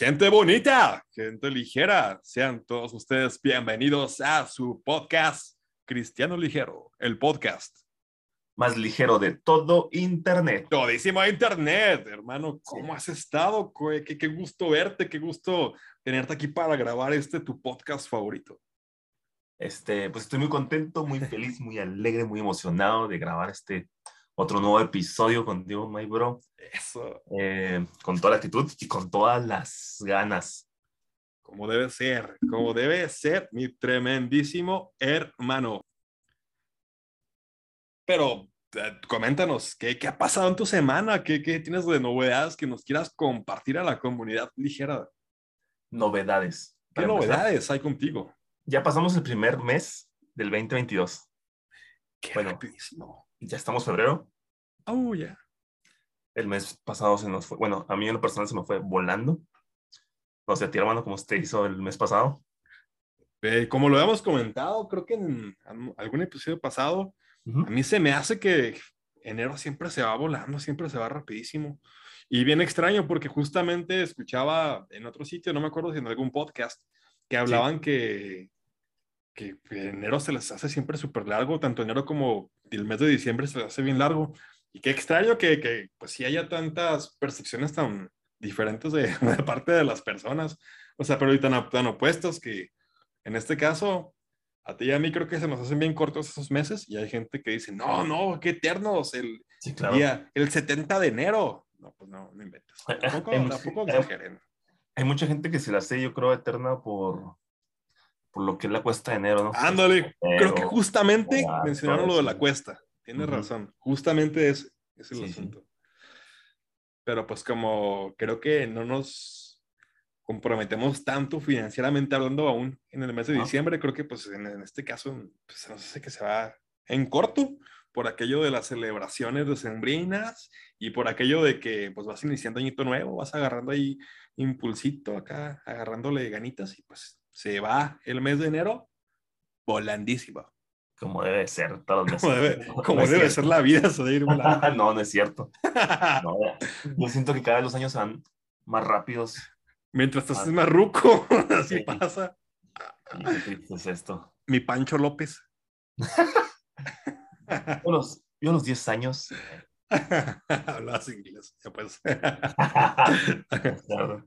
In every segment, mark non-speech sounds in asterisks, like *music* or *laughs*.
Gente bonita, gente ligera, sean todos ustedes bienvenidos a su podcast Cristiano Ligero, el podcast. Más ligero de todo Internet. Todísimo Internet, hermano. ¿Cómo has estado? Qué, qué gusto verte, qué gusto tenerte aquí para grabar este tu podcast favorito. Este, pues estoy muy contento, muy feliz, muy alegre, muy emocionado de grabar este otro nuevo episodio contigo, my bro. Eso. Eh, con toda la actitud y con todas las ganas. Como debe ser, como debe ser, mi tremendísimo hermano. Pero eh, coméntanos, ¿qué, ¿qué, ha pasado en tu semana? ¿Qué, ¿Qué tienes de novedades que nos quieras compartir a la comunidad ligera? Novedades. ¿Qué novedades hay contigo? Ya pasamos el primer mes del 2022. Qué bueno, rapidísimo. Ya estamos febrero. Oh, ya. El mes pasado se nos fue, bueno, a mí en lo personal se me fue volando. No sé, a ti hermano, ¿cómo usted hizo el mes pasado? Eh, como lo habíamos comentado, creo que en algún episodio pasado, uh -huh. a mí se me hace que enero siempre se va volando, siempre se va rapidísimo. Y bien extraño porque justamente escuchaba en otro sitio, no me acuerdo si en algún podcast, que hablaban sí. que, que enero se les hace siempre súper largo, tanto enero como el mes de diciembre se les hace bien largo. Y qué extraño que, que pues sí haya tantas percepciones tan diferentes de, *laughs* de, parte de las personas. O sea, pero tan, tan opuestos que en este caso, a ti y a mí creo que se nos hacen bien cortos esos meses y hay gente que dice, no, no, qué eternos, el, sí, claro. día, el 70 de enero. No, pues no, no inventes. Tampoco, hay, tampoco hay, exageren. Hay mucha gente que se la hace, yo creo, eterna por, por lo que es la cuesta de enero, ¿no? Ándale, creo que justamente mencionaron lo de la cuesta. Tienes uh -huh. razón. Justamente es, es el sí, asunto. Sí. Pero pues como creo que no nos comprometemos tanto financieramente hablando aún en el mes de diciembre, creo que pues en, en este caso pues, se nos hace que se va en corto por aquello de las celebraciones decembrinas y por aquello de que pues vas iniciando añito nuevo, vas agarrando ahí impulsito acá, agarrándole ganitas y pues se va el mes de enero volandísimo. Como debe ser todos los meses. Como debe, *laughs* como no debe ser la vida, *laughs* volando. no, no es cierto. *laughs* No, yo siento que cada vez los años van más rápidos. Mientras estás ah. más ruco, así sí. pasa. ¿Qué es esto? Mi Pancho López. yo, los, yo a los 10 años. Hablabas inglés, ya pues. claro.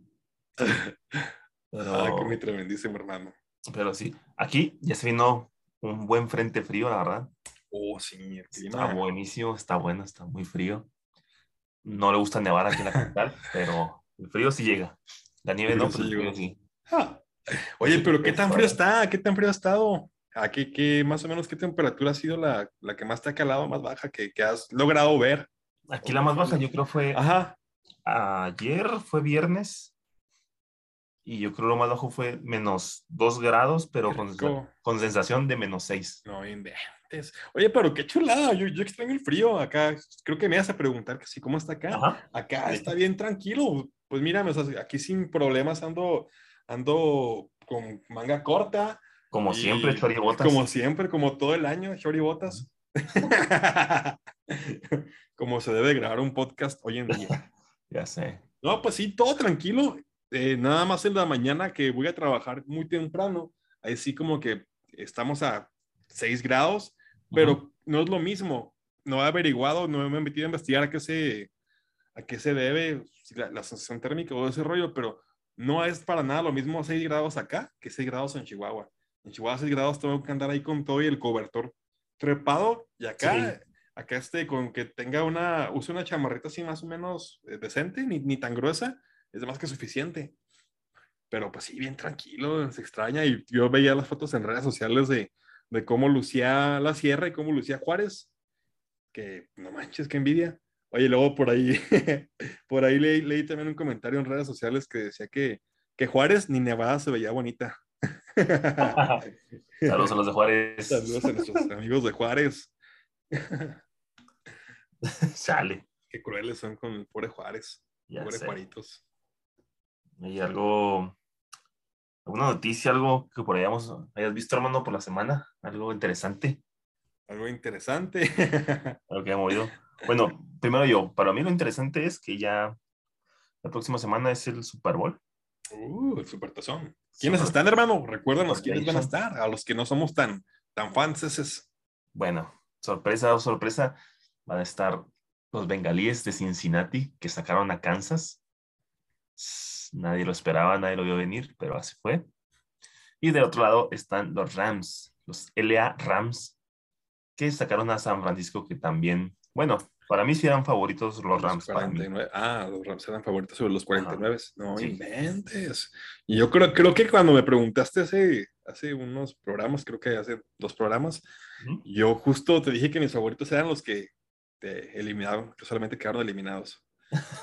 Pero, ah, que mi tremendísimo hermano. Pero sí, aquí ya se vino un buen frente frío, la verdad. Oh, sí, el clima. Está buenísimo, está bueno, está muy frío. No le gusta nevar aquí en la capital, *laughs* pero el frío sí llega. La nieve no, pero el frío sí. Ah. *laughs* Oye, pero ¿qué tan frío está? ¿Qué tan frío ha estado? ¿A qué, qué, más o menos qué temperatura ha sido la, la que más te ha calado, más baja, que, que has logrado ver? Aquí la más baja yo creo fue Ajá. ayer, fue viernes, y yo creo lo más bajo fue menos 2 grados, pero con, con, sensación de menos 6. No inventes. Oye, pero qué chulada, yo, yo extraño el frío acá. Creo que me vas a preguntar que sí, ¿cómo está acá? Ajá. Acá sí. está bien tranquilo. Pues mira, o sea, aquí sin problemas ando, ando con manga corta. Como y, siempre, choribotas. Como siempre, como todo el año, choribotas. *laughs* como se debe grabar un podcast hoy en día. *laughs* ya sé. No, pues sí, todo tranquilo eh, nada más en la mañana que voy a trabajar muy temprano, ahí sí como que estamos a 6 grados, pero uh -huh. no es lo mismo. No he averiguado, no me he metido a investigar a qué se, a qué se debe la, la sensación térmica o ese rollo, pero no es para nada lo mismo 6 grados acá que 6 grados en Chihuahua. En Chihuahua 6 grados tengo que andar ahí con todo y el cobertor trepado y acá, sí. acá este, con que tenga una, use una chamarrita así más o menos eh, decente, ni, ni tan gruesa, es más que suficiente. Pero pues sí, bien tranquilo, se extraña. Y yo veía las fotos en redes sociales de, de cómo lucía la sierra y cómo lucía Juárez. Que no manches, qué envidia. Oye, luego por ahí, *laughs* por ahí leí, leí, también un comentario en redes sociales que decía que, que Juárez ni Nevada se veía bonita. *laughs* Saludos a los de Juárez. Saludos a nuestros amigos de Juárez. Sale. Qué crueles son con el pobre Juárez. Ya pobre sé. Juaritos. Y algo, alguna noticia, algo que por ahí hayamos, hayas visto, hermano, por la semana, algo interesante. Algo interesante. *laughs* algo que haya movido. Bueno, primero yo, para mí lo interesante es que ya la próxima semana es el Super Bowl. Uh, el Supertazón. ¿Quiénes están, hermano? Recuérdanos quiénes van a estar, a los que no somos tan, tan fans. Es... Bueno, sorpresa o sorpresa, van a estar los bengalíes de Cincinnati que sacaron a Kansas. Nadie lo esperaba, nadie lo vio venir, pero así fue. Y de otro lado están los Rams, los LA Rams, que sacaron a San Francisco, que también, bueno, para mí sí eran favoritos los Rams. Ah, los Rams eran favoritos sobre los 49. no inventes. Y yo creo, creo que cuando me preguntaste hace, hace unos programas, creo que hace dos programas, yo justo te dije que mis favoritos eran los que te eliminaron, que solamente quedaron eliminados.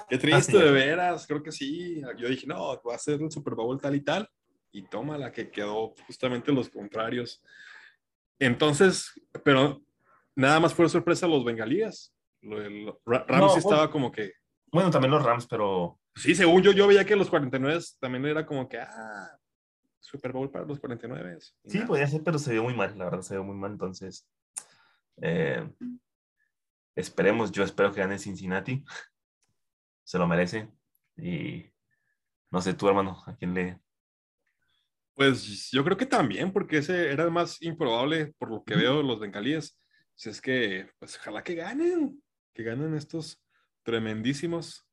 Qué *laughs* triste, de veras, creo que sí. Yo dije, no, va a ser el Super Bowl tal y tal. Y toma la que quedó justamente los contrarios. Entonces, pero nada más fue sorpresa los bengalíes. Rams estaba como que. Bueno, también los Rams, pero. Sí, según yo, yo veía que los 49 también era como que, ah, Super Bowl para los 49. Sí, podía ser, pero se vio muy mal, la verdad, se vio muy mal. Entonces, eh, esperemos, yo espero que gane Cincinnati. Se lo merece. Y no sé, tú, hermano, ¿a quién le, pues yo creo que también, porque ese era el más improbable por lo que veo los bengalíes. Si es que, pues ojalá que ganen que ganen estos tremendísimos.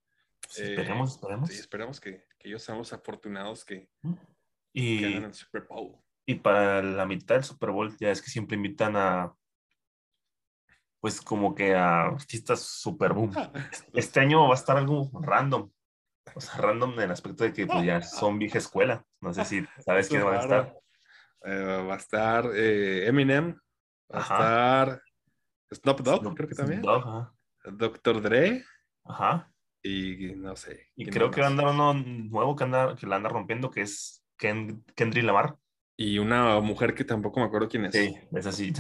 esperemos, esperemos. Sí, esperamos que, que, ellos sean los afortunados que, y, ganen el Super Bowl. Y para la mitad del Super Bowl, ya es que siempre invitan a, pues como que a artistas super boom. Este año va a estar algo random. O sea, random en el aspecto de que pues, ya son vieja escuela. No sé si sabes quién va a estar. Eh, va a estar eh, Eminem, va a estar Snoop Dogg, creo que también. Doctor Dre. Ajá. Y no sé. Y creo que va a andar uno nuevo que, anda, que la anda rompiendo, que es Ken, Kendrick Lamar. Y una mujer que tampoco me acuerdo quién es. Sí, es así.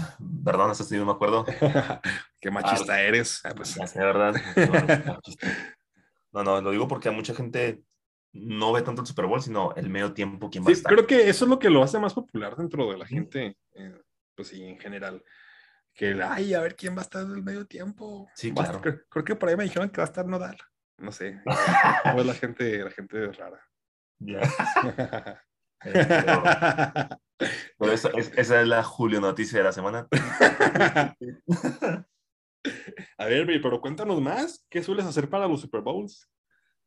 Perdón, esa sí no me acuerdo. *laughs* Qué machista ah, eres. Ah, pues. verdad. *laughs* No, no, lo digo porque a mucha gente no ve tanto el Super Bowl, sino el medio tiempo, quién va a estar. Creo que eso es lo que lo hace más popular dentro de la gente, eh, pues sí, en general que, ay, a ver quién va a estar en el medio tiempo. Sí, claro. creo, que por ahí me dijeron que va a estar Nodal. No sé. *laughs* ¿Cómo es la gente, la gente rara? Ya. *laughs* pero, esa, es, la Julio Noticia de la semana. *laughs* a ver, pero cuéntanos más. ¿Qué sueles hacer para los Super Bowls?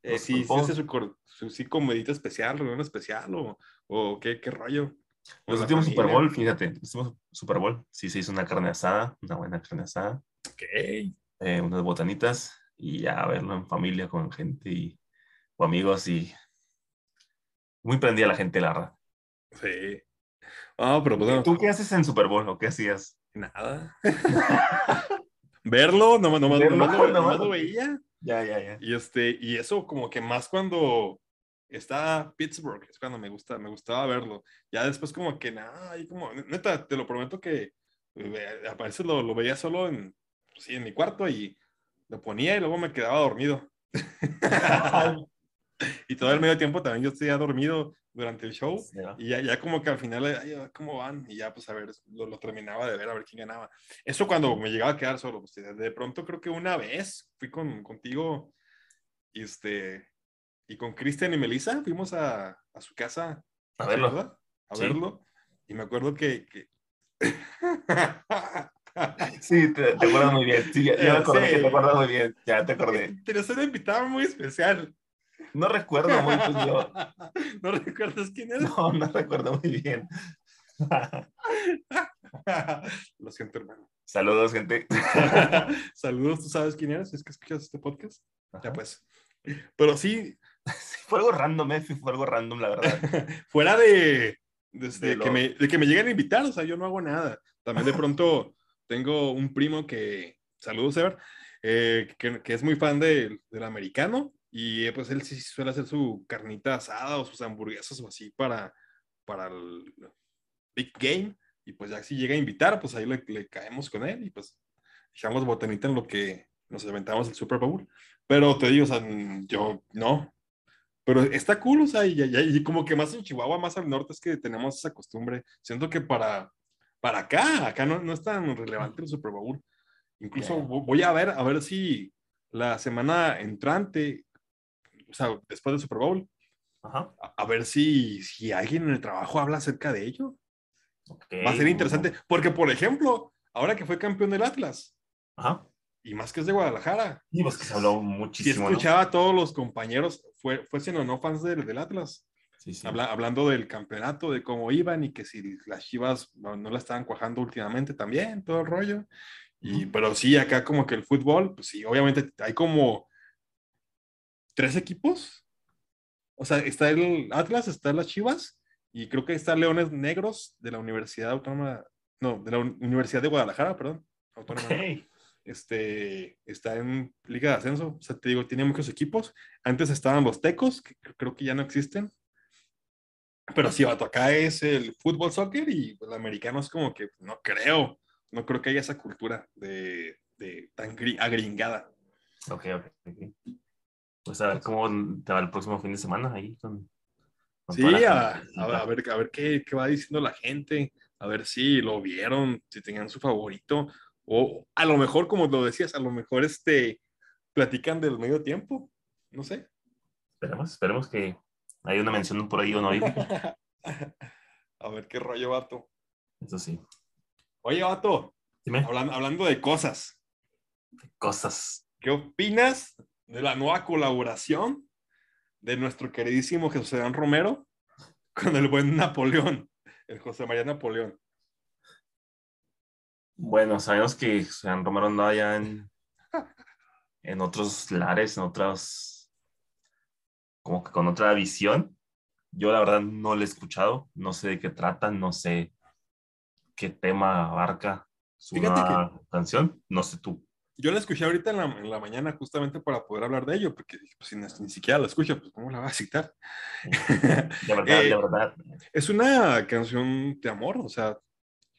Eh, si, si haces su, su, sí, comedita especial, reunión especial o, o qué, qué rollo. Los últimos Super Bowl, fíjate, los últimos Super Bowl, sí se hizo una carne asada, una buena carne asada. Ok. Eh, unas botanitas y ya verlo en familia con gente y, o amigos y muy prendida la gente, la verdad. Sí. Ah, pero pues, ¿Tú qué haces en Super Bowl o qué hacías? Nada. *laughs* Verlo, no, no, no, lo veía. Ya, ya, ya. Y, este, y eso como que más cuando está Pittsburgh, es cuando me gusta, me gustaba verlo. Ya después como que nada, y como, neta, te lo prometo que eh, a veces lo, lo, veía solo en, sí, en mi cuarto y lo ponía y luego me quedaba dormido. *laughs* *laughs* *laughs* y todo el medio tiempo también yo estoy dormido durante el show y ya, ya, como que al final, ay, ¿cómo van? Y ya pues a ver, lo, lo, terminaba de ver, a ver quién ganaba. Eso cuando me llegaba a quedar solo, pues, de pronto creo que una vez fui con, contigo, este, y con Cristian y Melissa fuimos a, a, su casa a verlo. A verlo. Y me acuerdo que... que... *laughs* sí, te, te, acuerdas muy bien. Sí, ya, me acordé sí. que te acuerdas muy bien. Ya te acordé. Pero una invitada muy especial. No recuerdo muy bien yo. *laughs* ¿No recuerdas quién era? No, no recuerdo muy bien. *laughs* Lo siento, hermano. Saludos, gente. *laughs* Saludos, ¿tú sabes quién eres? ¿Es que escuchas este podcast? Ajá. Ya pues. Pero sí, fue algo random, eh, fue algo random, la verdad. Fuera de, de, que me, de que me lleguen a invitar, o sea, yo no hago nada. También de pronto tengo un primo que, saludos, Ever, eh, que, que, es muy fan de, del americano y eh, pues él sí suele hacer su carnita asada o sus hamburguesas o así para, para el Big Game. Y pues ya si llega a invitar, pues ahí le, le caemos con él y pues echamos botanita en lo que nos aventamos el Super Bowl. Pero te digo, o sea, yo no, pero está cool, o sea, y, y, como que más en Chihuahua, más al norte, es que tenemos esa costumbre. Siento que para, para acá, acá no, no es tan relevante el Super Bowl. Incluso voy a ver, a ver si la semana entrante, o sea, después del Super Bowl, A, a, ver si, si alguien en el trabajo habla acerca de ello. Va a ser interesante, porque por ejemplo, ahora que fue campeón del Atlas, Ajá. y más que es de Guadalajara. Y pues que se habló muchísimo. Si escuchaba a todos los compañeros, fue, fuesen o no fans del, del Atlas, Sí, sí. habla, hablando del campeonato, de cómo iban y que si las chivas no, no la estaban cuajando últimamente también, todo el rollo. Y, pero sí, acá como que el fútbol, pues sí, obviamente hay como tres equipos. O sea, está el Atlas, está las Chivas y creo que está Leones Negros de la Universidad Autónoma, no, de la Un- Universidad de Guadalajara, perdón. Autónoma. Ok. Este, está en Liga de Ascenso, o sea, te digo, tiene muchos equipos. Antes estaban los Tecos, que cre- creo que ya no existen. Pero sí, vato, acá es el fútbol, soccer y el americano es como que no creo, no creo que haya esa cultura de, de tan gri- agringada. Ok, ok. Pues a ver cómo te va el próximo fin de semana ahí con. con Sí, a, a- ver, a ver qué, qué va diciendo la gente, a ver si lo vieron, si tenían su favorito, o a lo mejor, como lo decías, a lo mejor este, platican del medio tiempo, no sé. Esperemos, esperemos que haya una mención por ahí honorífica. *laughs* a ver qué rollo, vato. Eso sí. Oye, vato, Dime hablando, hablando de cosas, cosas. ¿qué opinas de la nueva colaboración de nuestro queridísimo José Dan Romero con el buen Napoleón, el José María Napoleón? Bueno, sabemos que San Romero andaba ya en, en otros lares, en otras, como que con otra visión. Yo la verdad no lo he escuchado, no sé de qué trata, no sé qué tema abarca su canción, no sé tú. Yo la escuché ahorita en la, en la mañana justamente para poder hablar de ello, porque dije, pues, si ni, ni siquiera la escucho, pues ¿cómo la va a citar? *laughs* De verdad, Eh, de verdad. es una canción de amor, o sea,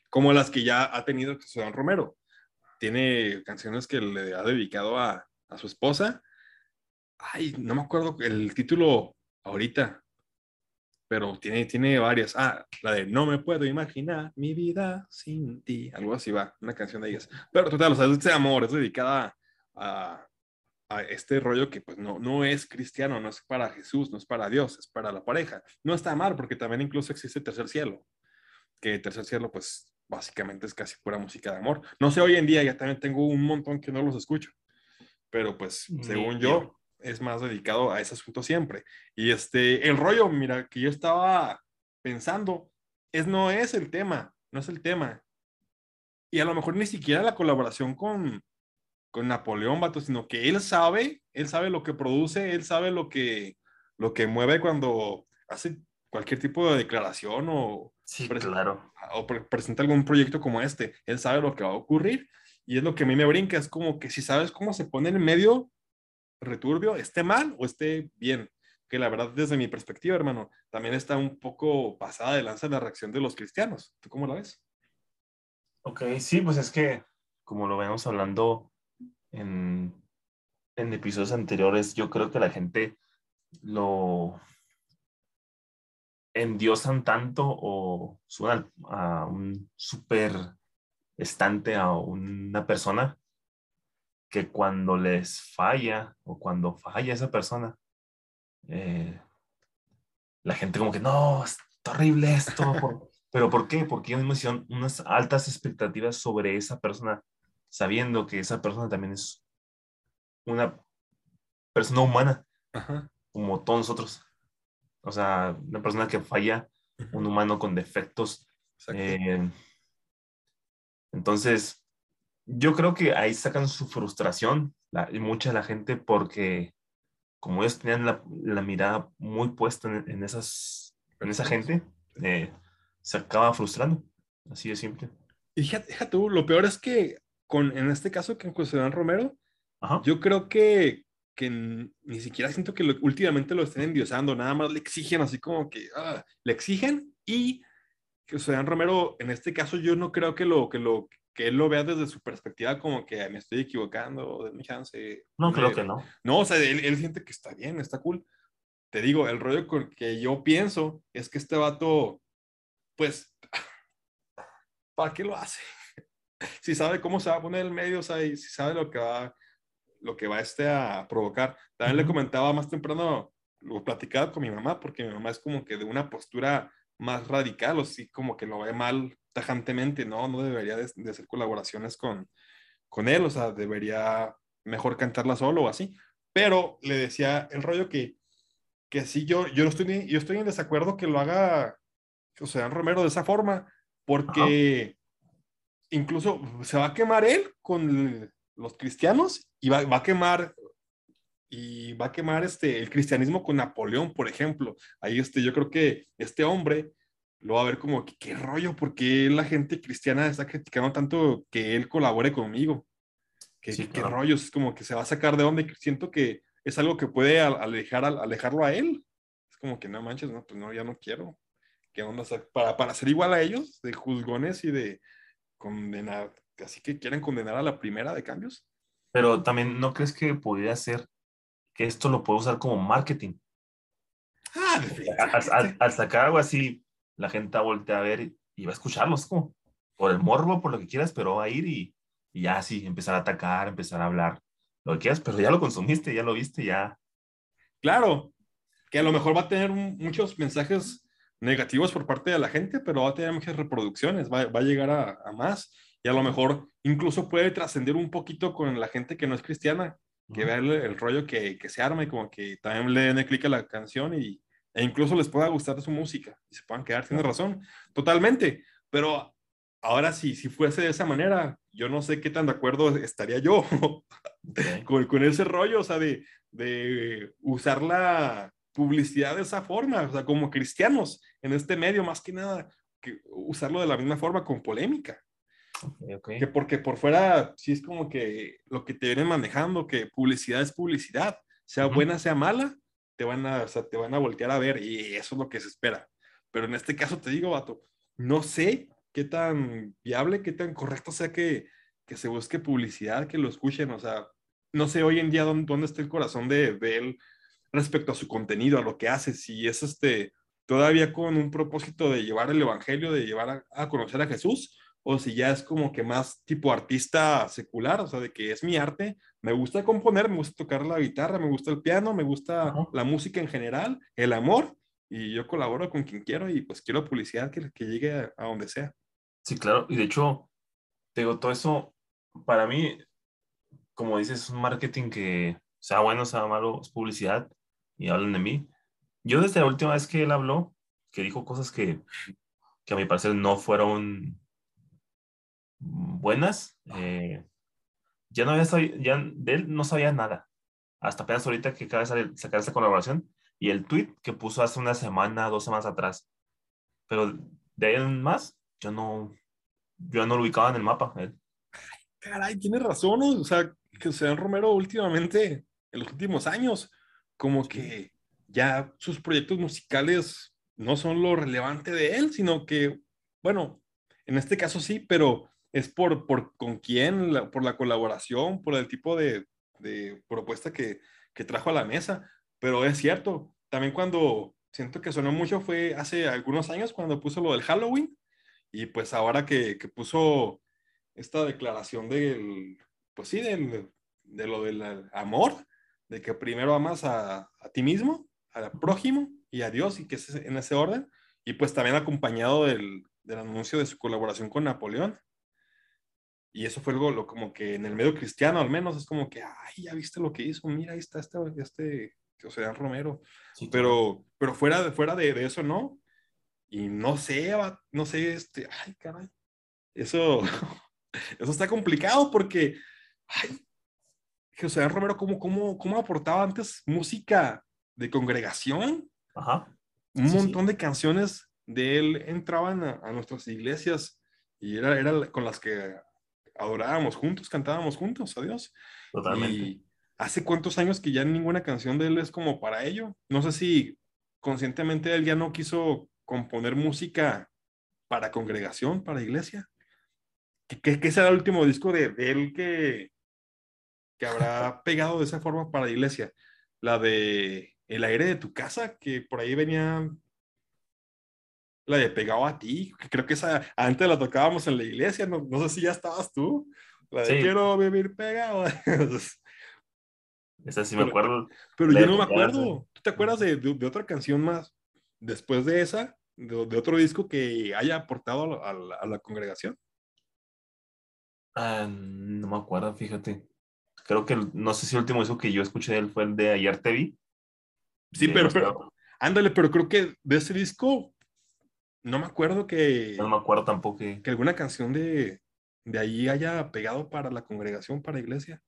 como las que ya ha tenido Dan Romero. Tiene canciones que le ha dedicado a, a su esposa. Ay, no me acuerdo el título ahorita, pero tiene, tiene varias. Ah, la de No me puedo imaginar mi vida sin ti. Algo así va, una canción de ellas. Pero total, o sea, es de amor, es dedicada a, a este rollo que pues no, no es cristiano, no es para Jesús, no es para Dios, es para la pareja. No está mal, porque también incluso existe Tercer Cielo, que Tercer Cielo pues básicamente es casi pura música de amor. No sé, hoy en día ya también tengo un montón que no los escucho, pero pues según yo. Es más dedicado a ese asunto siempre. Y este, el rollo, mira, que yo estaba pensando, es no es el tema, no es el tema. Y a lo mejor ni siquiera la colaboración con, con Napoleón, vato, sino que él sabe, él sabe lo que produce, él sabe lo que, lo que mueve cuando hace cualquier tipo de declaración o, Sí, claro. o pre- presenta algún proyecto como este. Él sabe lo que va a ocurrir y es lo que a mí me brinca, es como que si sabes cómo se pone en medio returbio, esté mal o esté bien. Que la verdad, desde mi perspectiva, hermano, también está un poco pasada de lanza la reacción de los cristianos. ¿Tú cómo la ves? Ok, sí, pues es que como lo venimos hablando en, en episodios anteriores, yo creo que la gente lo endiosan tanto o suenan a un súper estante a una persona que cuando les falla o cuando falla esa persona, eh, la gente como que no, es horrible esto. por-". *laughs* ¿Pero por qué? Porque ellos mismos hicieron unas altas expectativas sobre esa persona, sabiendo que esa persona también es una persona humana, Ajá. como todos nosotros. O sea, una persona que falla, un humano con defectos. Eh, entonces, yo creo que ahí sacan su frustración, la, mucha de la gente, porque como ellos tenían la, la mirada muy puesta en, en esas, en esa gente, eh, se acaba frustrando. Así de simple. Y fíjate, tú, lo peor es que con, en este caso con José Dan Romero, Ajá. yo creo que, que ni siquiera siento que lo- últimamente lo estén endiosando, nada más le exigen así como que ah, le exigen y José Dan Romero, en este caso yo no creo que lo que lo que él lo vea desde su perspectiva como que me estoy equivocando, de mi chance. No, creo que no. No, o sea, él, él siente que está bien, está cool. Te digo, el rollo con que yo pienso es que este vato, pues, *laughs* ¿para qué lo hace? *laughs* Si sabe cómo se va a poner el medio, o sea, y si sabe lo que va, lo que va este a provocar. También le Ujú. comentaba más temprano lo platicaba con mi mamá, porque mi mamá es como que de una postura más radical, o sí, como que lo ve mal tajantemente, no, no debería de, de hacer colaboraciones con, con él, o sea, debería mejor cantarla solo o así. Pero le decía el rollo que, que sí, yo, yo, estoy, yo estoy en desacuerdo que lo haga José Romero de esa forma, porque incluso se va a quemar él con los cristianos y va, va, a quemar y va a quemar este el cristianismo con Napoleón, por ejemplo. Ahí este yo creo que este hombre lo va a ver como qué rollo, porque la gente cristiana está criticando tanto que él colabore conmigo. ¿Qué, qué rollos? Es como que se va a sacar de donde siento que es algo que puede alejar, alejarlo a él. Es como que no manches, no, pues no, ya no quiero. ¿Qué onda? para, para ser igual a ellos, de juzgones y de condenar, así que quieren condenar a la primera de cambios. Pero también, ¿no crees que podría ser que esto lo puede usar como marketing? Ah, al, al, sacar algo así, la gente va a voltear a ver y, va a escucharlos, como por el morbo, por lo que quieras, pero va a ir y, y ya sí, empezar a atacar, empezar a hablar, lo que quieras, pero ya lo consumiste, ya lo viste, ya. Claro, que a lo mejor va a tener muchos mensajes negativos por parte de la gente, pero va a tener muchas reproducciones, va, va a llegar a, a, más y a lo mejor incluso puede trascender un poquito con la gente que no es cristiana, que vea el, el, rollo que, que, se arma y como que también le den clic a la canción y, e incluso les pueda gustar su música y se puedan quedar, tiene razón, totalmente, pero ahora sí, si fuese de esa manera, yo no sé qué tan de acuerdo estaría yo okay. *laughs* con, con, ese rollo, o sea, de, de usar la publicidad de esa forma, o sea, como cristianos en este medio, más que nada, que usarlo de la misma forma con polémica. Okay, okay. Que porque por fuera sí es como que lo que te vienen manejando, que publicidad es publicidad, sea uh -huh. buena, sea mala, te van, a, o sea, te van a voltear a ver y eso es lo que se espera. Pero en este caso te digo, vato, no sé qué tan viable, qué tan correcto sea que, que se busque publicidad, que lo escuchen, o sea, no sé hoy en día dónde, dónde está el corazón de, de, respecto a su contenido, a lo que hace, si es este, todavía con un propósito de llevar el evangelio, de llevar a, a conocer a Jesús, o si ya es como que más tipo artista secular, o sea, de que es mi arte, me gusta componer, me gusta tocar la guitarra, me gusta el piano, me gusta uh -huh. la música en general, el amor, y yo colaboro con quien quiero y pues quiero publicidad que, que llegue a, a, donde sea. Sí, claro, y de hecho, te digo, todo eso, para mí, como dices, es un marketing que sea bueno, sea malo, es publicidad, y hablan de mí. Yo desde la última vez que él habló, que dijo cosas que, que a mi parecer no fueron buenas, eh, ya no había sabido, ya de él no sabía nada. Hasta apenas ahorita que acaba de sacar esta colaboración y el tweet que puso hace una semana, dos semanas atrás. Pero de ahí en más, yo no, yo no lo ubicaba en el mapa. Él. Caray, tiene razón, o sea, que Sean Romero últimamente, en los últimos años, como que ya sus proyectos musicales no son lo relevante de él, sino que, bueno, en este caso sí, pero es por, por con quién, por la colaboración, por el tipo de, de propuesta que, que, trajo a la mesa. Pero es cierto, también cuando siento que sonó mucho fue hace algunos años cuando puso lo del Halloween y pues ahora que, que puso esta declaración del, pues sí, del, de lo del amor, de que primero amas a, a ti mismo, al prójimo y a Dios y que es en ese orden. Y pues también acompañado del, del anuncio de su colaboración con Napoleón. Y eso fue algo lo, como que en el medio cristiano al menos es como que, ay, ya viste lo que hizo, mira, ahí está este, este José Romero. Sí, pero, pero fuera, de, fuera de, de, eso, ¿no? Y no sé, no sé, este, ay, caray. Eso, *laughs* eso está complicado porque, ay, José Romero, ¿cómo, cómo, cómo aportaba antes música de congregación? Ajá. Un sí, montón sí. de canciones de él entraban a, a nuestras iglesias y era, era con las que adorábamos juntos, cantábamos juntos a Dios. Totalmente. Y hace cuántos años que ya ninguna canción de él es como para ello. No sé si conscientemente él ya no quiso componer música para congregación, para iglesia. ¿Qué, qué será el último disco de, de él que, que habrá *laughs* pegado de esa forma para la iglesia? La de El aire de tu casa, que por ahí venía la de Pegado a ti, que creo que esa antes la tocábamos en la iglesia, no, no sé si ya estabas tú, la de sí. Quiero vivir pegado. *laughs* Esa sí me acuerdo. Pero yo no me acuerdo. ¿Tú te acuerdas de, de, otra canción más después de esa? De, otro disco que haya aportado a la, a la congregación? Ah, no me acuerdo, fíjate. Creo que no sé si el último disco que yo escuché de él fue el de Ayer Te Vi. Sí, pero, pero, ándale, pero creo que de ese disco no me acuerdo que. No me acuerdo tampoco que. Que alguna canción de, de ahí haya pegado para la congregación, para la iglesia.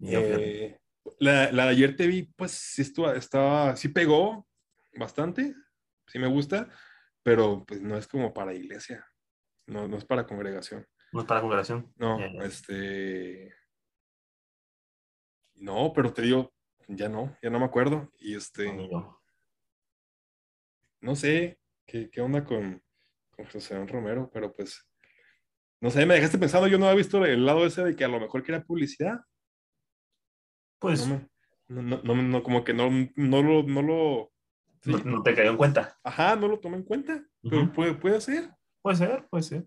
Eh, la, la, de ayer te vi, pues sí estuvo, estaba, sí pegó bastante, sí me gusta, pero pues no es como para iglesia, no, no es para congregación. No es para congregación. No, este. No, pero te digo, ya no, ya no me acuerdo. Y este. No sé qué, qué onda con, con José Romero, pero pues. No sé, me dejaste pensando, yo no había visto el lado ese de que a lo mejor quería publicidad. Pues. No, no, no, como que no, no lo. No, lo no, te cayó en cuenta. Ajá, no lo tomé en cuenta. Pero puede, puede ser. Puede ser, puede ser.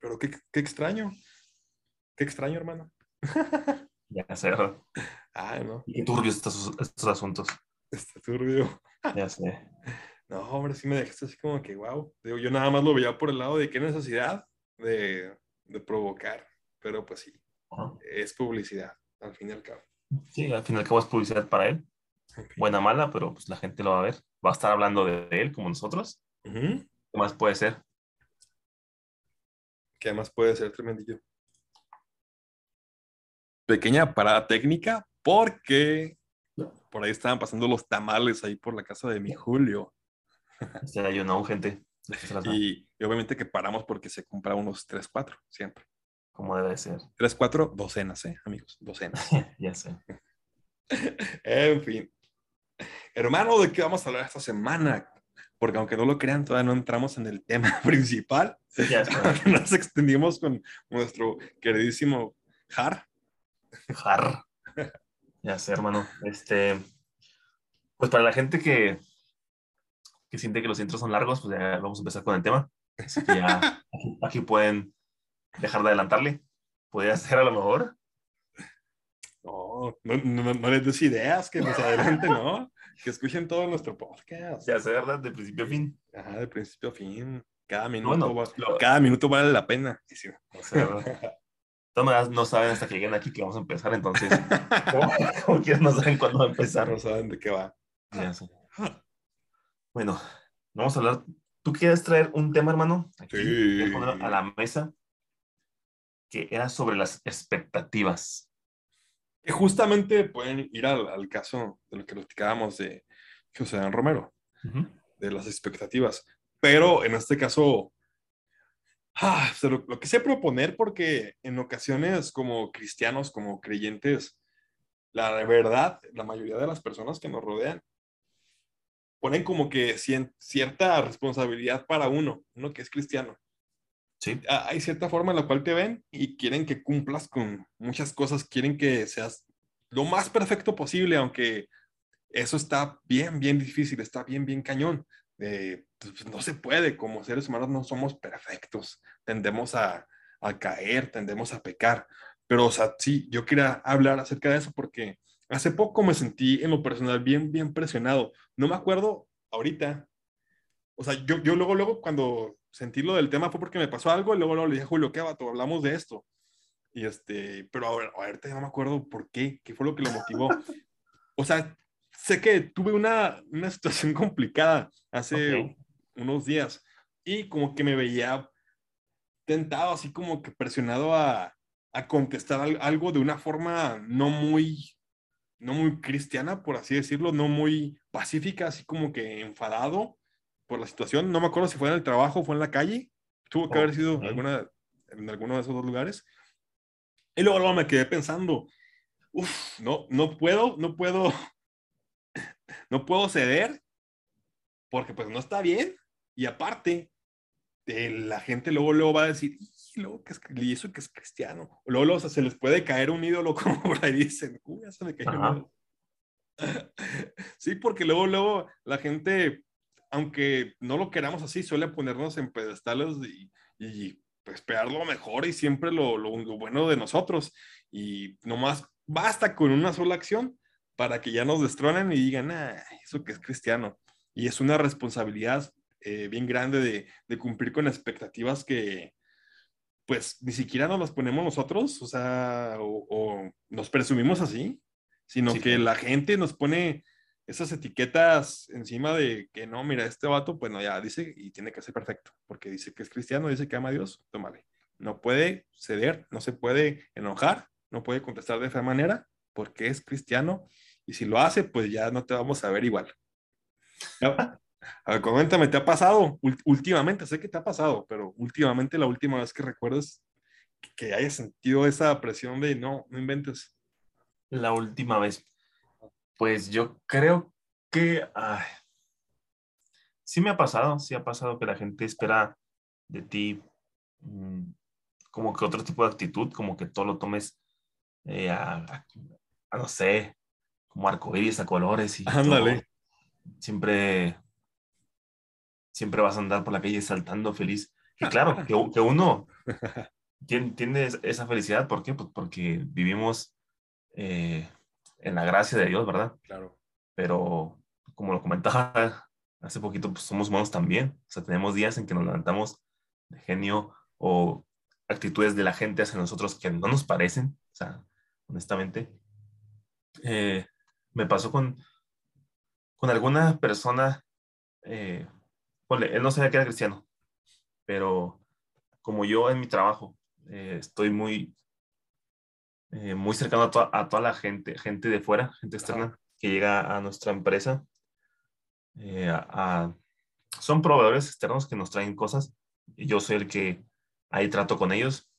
Pero qué, qué extraño. Qué extraño, hermano. *laughs* ya sé. Ay, no. Y turbios estos, estos asuntos. Está turbio. ya sé. No, hombre, sí me dejaste así como que, wow. Digo, yo nada más lo veía por el lado de qué necesidad de, de provocar. Pero pues sí, es publicidad, al fin y al cabo. Sí, al fin y al cabo es publicidad para él. Buena, mala, pero pues la gente lo va a ver. Va a estar hablando de él como nosotros. ¿Qué más puede ser? ¿Qué más puede ser tremendillo? Pequeña parada técnica porque por ahí estaban pasando los tamales ahí por la casa de mi Julio. Se ayunó gente. Y, y, obviamente que paramos porque se compra unos 3, 4 siempre. Como debe ser. 3, 4, docenas, ¿eh, amigos? Docenas. *laughs* ya sé. *laughs* en fin. Hermano, ¿de qué vamos a hablar esta semana? Porque aunque no lo crean, todavía no entramos en el tema *laughs* principal. Ya Nos extendimos con nuestro queridísimo Har. Har. Ya sé, hermano. Este, pues para la gente que, que siente que los intros son largos, pues ya vamos a empezar con el tema. Así que ya *laughs* aquí, pueden dejar de adelantarle. Podría ser a lo mejor. No, no, no, les des ideas que nos adelante, ¿no? *laughs* Que escuchen todo nuestro podcast. Ya sé, ¿verdad? De principio a fin. Ajá, de principio a fin. Cada minuto, cada minuto vale la pena. Sí, o sea, *laughs* Todas no saben hasta que lleguen aquí que vamos a empezar, entonces, como, quieran, no saben cuándo va a empezar. No saben de qué va. Bueno, vamos a hablar. ¿Tú quieres traer un tema, hermano? Aquí, sí. a la mesa, que era sobre las expectativas. Que justamente pueden ir al, caso de lo que platicábamos de José Dan Romero, de las expectativas. Pero en este caso, ah, lo, que sé proponer, porque en ocasiones como cristianos, como creyentes, la verdad, la mayoría de las personas que nos rodean ponen como que cierta responsabilidad para uno, uno que es cristiano. Sí. Ah, hay cierta forma en la cual te ven y quieren que cumplas con muchas cosas, quieren que seas lo más perfecto posible, aunque eso está bien, bien difícil, está bien, bien cañón. Eh, pues, no se puede, como seres humanos no somos perfectos, tendemos a, a, caer, tendemos a pecar, pero o sea, sí, yo quería hablar acerca de eso porque hace poco me sentí en lo personal bien, bien presionado, no me acuerdo ahorita, o sea, yo, yo luego, luego cuando sentí lo del tema fue porque me pasó algo y luego, luego le dije, Julio, ¿qué vato? Hablamos de esto. Y este, pero a ver, ahorita ya no me acuerdo por qué, qué fue lo que lo motivó. O sea, sé que tuve una, una situación *laughs* complicada hace unos días y como que me veía tentado, así como que presionado a, a contestar algo de una forma no muy, no muy cristiana, por así decirlo, no muy pacífica, así como que enfadado por la situación. No me acuerdo si fue en el trabajo o fue en la calle. Tuvo que haber sido alguna, en alguno de esos dos lugares. Y luego, luego me quedé pensando, uff, no, no puedo, no puedo *laughs* no puedo ceder porque pues no está bien. Y aparte, eh, la gente luego, luego va a decir, y, luego, que es, y eso que es cristiano. O luego, luego se les puede caer un ídolo *laughs* como por ahí dicen, uy, ya se me cayó *laughs* Sí, porque luego, luego la gente, aunque no lo queramos así, suele ponernos en pedestales y, y esperar lo mejor y siempre lo, lo, lo bueno de nosotros. Y nomás basta con una sola acción para que ya nos destronen y digan, ah, eso que es cristiano. Y es una responsabilidad eh, bien grande de, de, cumplir con expectativas que, pues, ni siquiera nos las ponemos nosotros, o sea, o, o nos presumimos así, sino sí, que la gente nos pone esas etiquetas encima de que no, mira, este vato, pues no, ya dice y tiene que ser perfecto, porque dice que es cristiano, dice que ama a Dios, tómale. No puede ceder, no se puede enojar, no puede contestar de esa manera, porque es cristiano, y si lo hace, pues ya no te vamos a ver igual. *laughs* A ver, coméntame, ¿te ha pasado últimamente? Sé que te ha pasado, pero últimamente, la última vez que recuerdas que hayas sentido esa presión de no, no inventes. La última vez. Pues yo creo que ay, sí me ha pasado, sí ha pasado que la gente espera de ti mmm, como que otro tipo de actitud, como que todo lo tomes eh, a, a, a, no sé, como arcoíris a colores y Ándale. Todo. siempre siempre vas a andar por la calle saltando feliz. Y claro, que, que *laughs* uno *laughs* tiene, tiene, esa felicidad, ¿por qué? Pues porque vivimos eh, en la gracia de Dios, ¿verdad? Claro. Pero como lo comentaba *laughs* hace poquito, pues somos humanos también. O sea, tenemos días en que nos levantamos de genio o actitudes de la gente hacia nosotros que no nos parecen. O sea, honestamente. Eh, me pasó con, con alguna persona, eh, él no sabía que era cristiano, pero como yo en mi trabajo eh, estoy muy, eh, muy cercano a, to a, toda la gente, gente de fuera, gente externa que llega a nuestra empresa, eh, a, a, son proveedores externos que nos traen cosas y yo soy el que ahí trato con ellos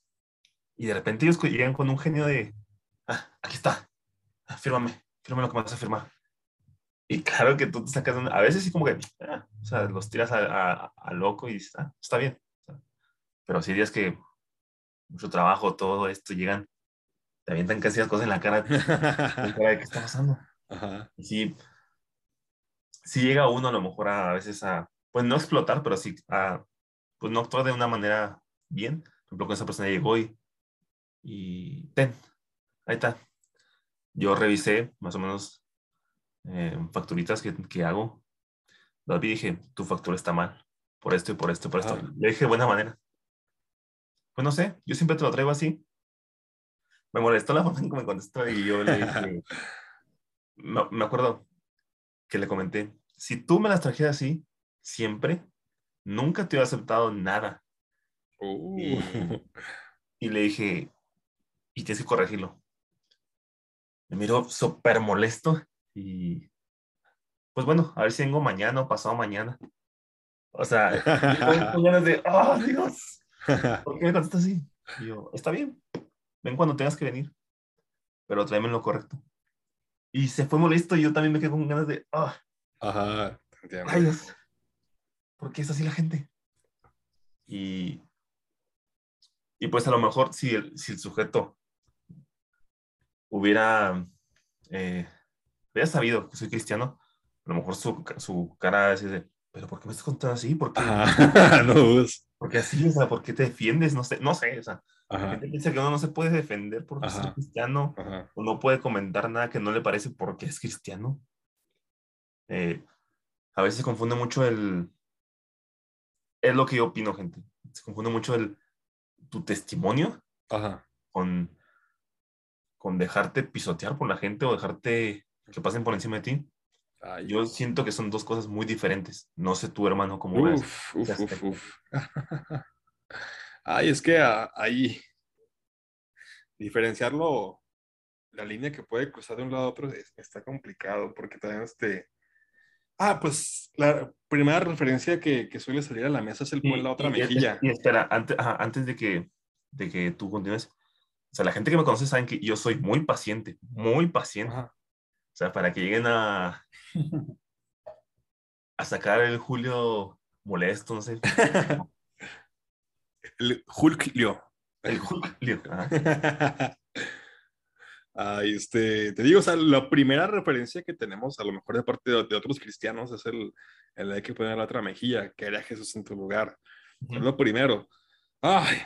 y de repente ellos llegan con un genio de, ah, aquí está, fírmame, fírmame lo que me vas a firmar. Y claro que tú te sacas, a veces sí como que, ah, o sea, los tiras a, a, a, loco y dices, ah, está bien. Pero si días que mucho trabajo, todo esto, llegan, te avientan casi las cosas en la cara, en cara de qué está pasando. Ajá. Y sí, sí llega uno a lo mejor a, a veces a, pues no explotar, pero sí a, pues no actuar de una manera bien. Por ejemplo, con esa persona llegó y, y ten, ahí está. Yo revisé más o menos eh, facturitas que, que, hago. David dije, tu factura está mal, por esto y por esto y por esto. Ah. Le dije de buena manera. Pues no sé, yo siempre te lo traigo así. Me molestó la *laughs* forma en que me contestó y yo le dije, *laughs* me, me acuerdo que le comenté, si tú me las trajeras así, siempre, nunca te hubiera aceptado nada. Uh. Y, y, le dije, y tienes que corregirlo. Me miró súper molesto y pues bueno, a ver si vengo mañana o pasado mañana. O sea, *laughs* con ganas de, oh Dios, *laughs* ¿por qué me contestas así? Y yo, está bien, ven cuando tengas que venir, pero tráeme lo correcto. Y se fue molesto y yo también me quedé con ganas de, oh, Ajá, entiendo. Ay Dios, ¿por qué es así la gente? Y, y pues a lo mejor si el, si el sujeto hubiera eh, hubiera sabido que soy cristiano, a lo mejor su, su cara es de, pero ¿por qué me estás contando así? ¿Por qué? Ah, *laughs* no. Porque así, o sea, ¿por qué te defiendes? No sé, no sé, o sea, Ajá. gente piensa que uno no se puede defender porque es cristiano, Ajá. o no puede comentar nada que no le parece porque es cristiano. Eh, a veces se confunde mucho el, es lo que yo opino, gente, se confunde mucho el, tu testimonio Ajá. con con dejarte pisotear por la gente o dejarte que pasen por encima de ti. Ay, yo siento que son dos cosas muy diferentes. No sé tu hermano cómo ves. Uf, uf, uf. *laughs* Ay, es que ahí diferenciarlo, la línea que puede cruzar de un lado a otro está complicado porque también este... Ah, pues la primera referencia que, que suele salir a la mesa es el pon la otra y, mejilla. Y, y espera, antes, ajá, antes de, que, de que tú continúes, o sea, la gente que me conoce saben que yo soy muy paciente, muy paciente. Ajá. O sea, para que lleguen a, a sacar el Julio molesto, no sé. *laughs* el Julio. El Julio. *laughs* Ay, este, te digo, o sea, la primera referencia que tenemos, a lo mejor de parte de, de otros cristianos, es el, el que poner la otra mejilla, que haría Jesús en tu lugar. Uh -huh. Es lo primero. Ay,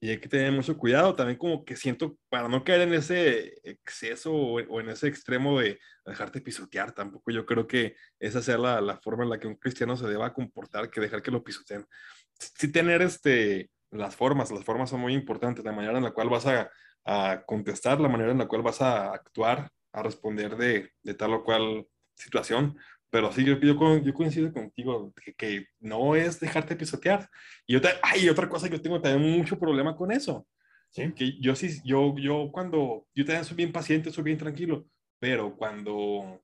y hay que tener mucho cuidado. También como que siento, para no caer en ese exceso o, en ese extremo de dejarte pisotear, tampoco yo creo que esa sea la, la, forma en la que un cristiano se deba comportar, que dejar que lo pisoteen. Sí tener este, las formas, las formas son muy importantes, la manera en la cual vas a, a contestar, la manera en la cual vas a actuar, a responder de, de tal o cual situación, pero sí, yo, yo, yo coincido contigo, que, que, no es dejarte pisotear. Y otra, ay, otra cosa que yo tengo también mucho problema con eso. ¿Sí? Que yo sí, yo, yo cuando, yo también soy bien paciente, soy bien tranquilo, pero cuando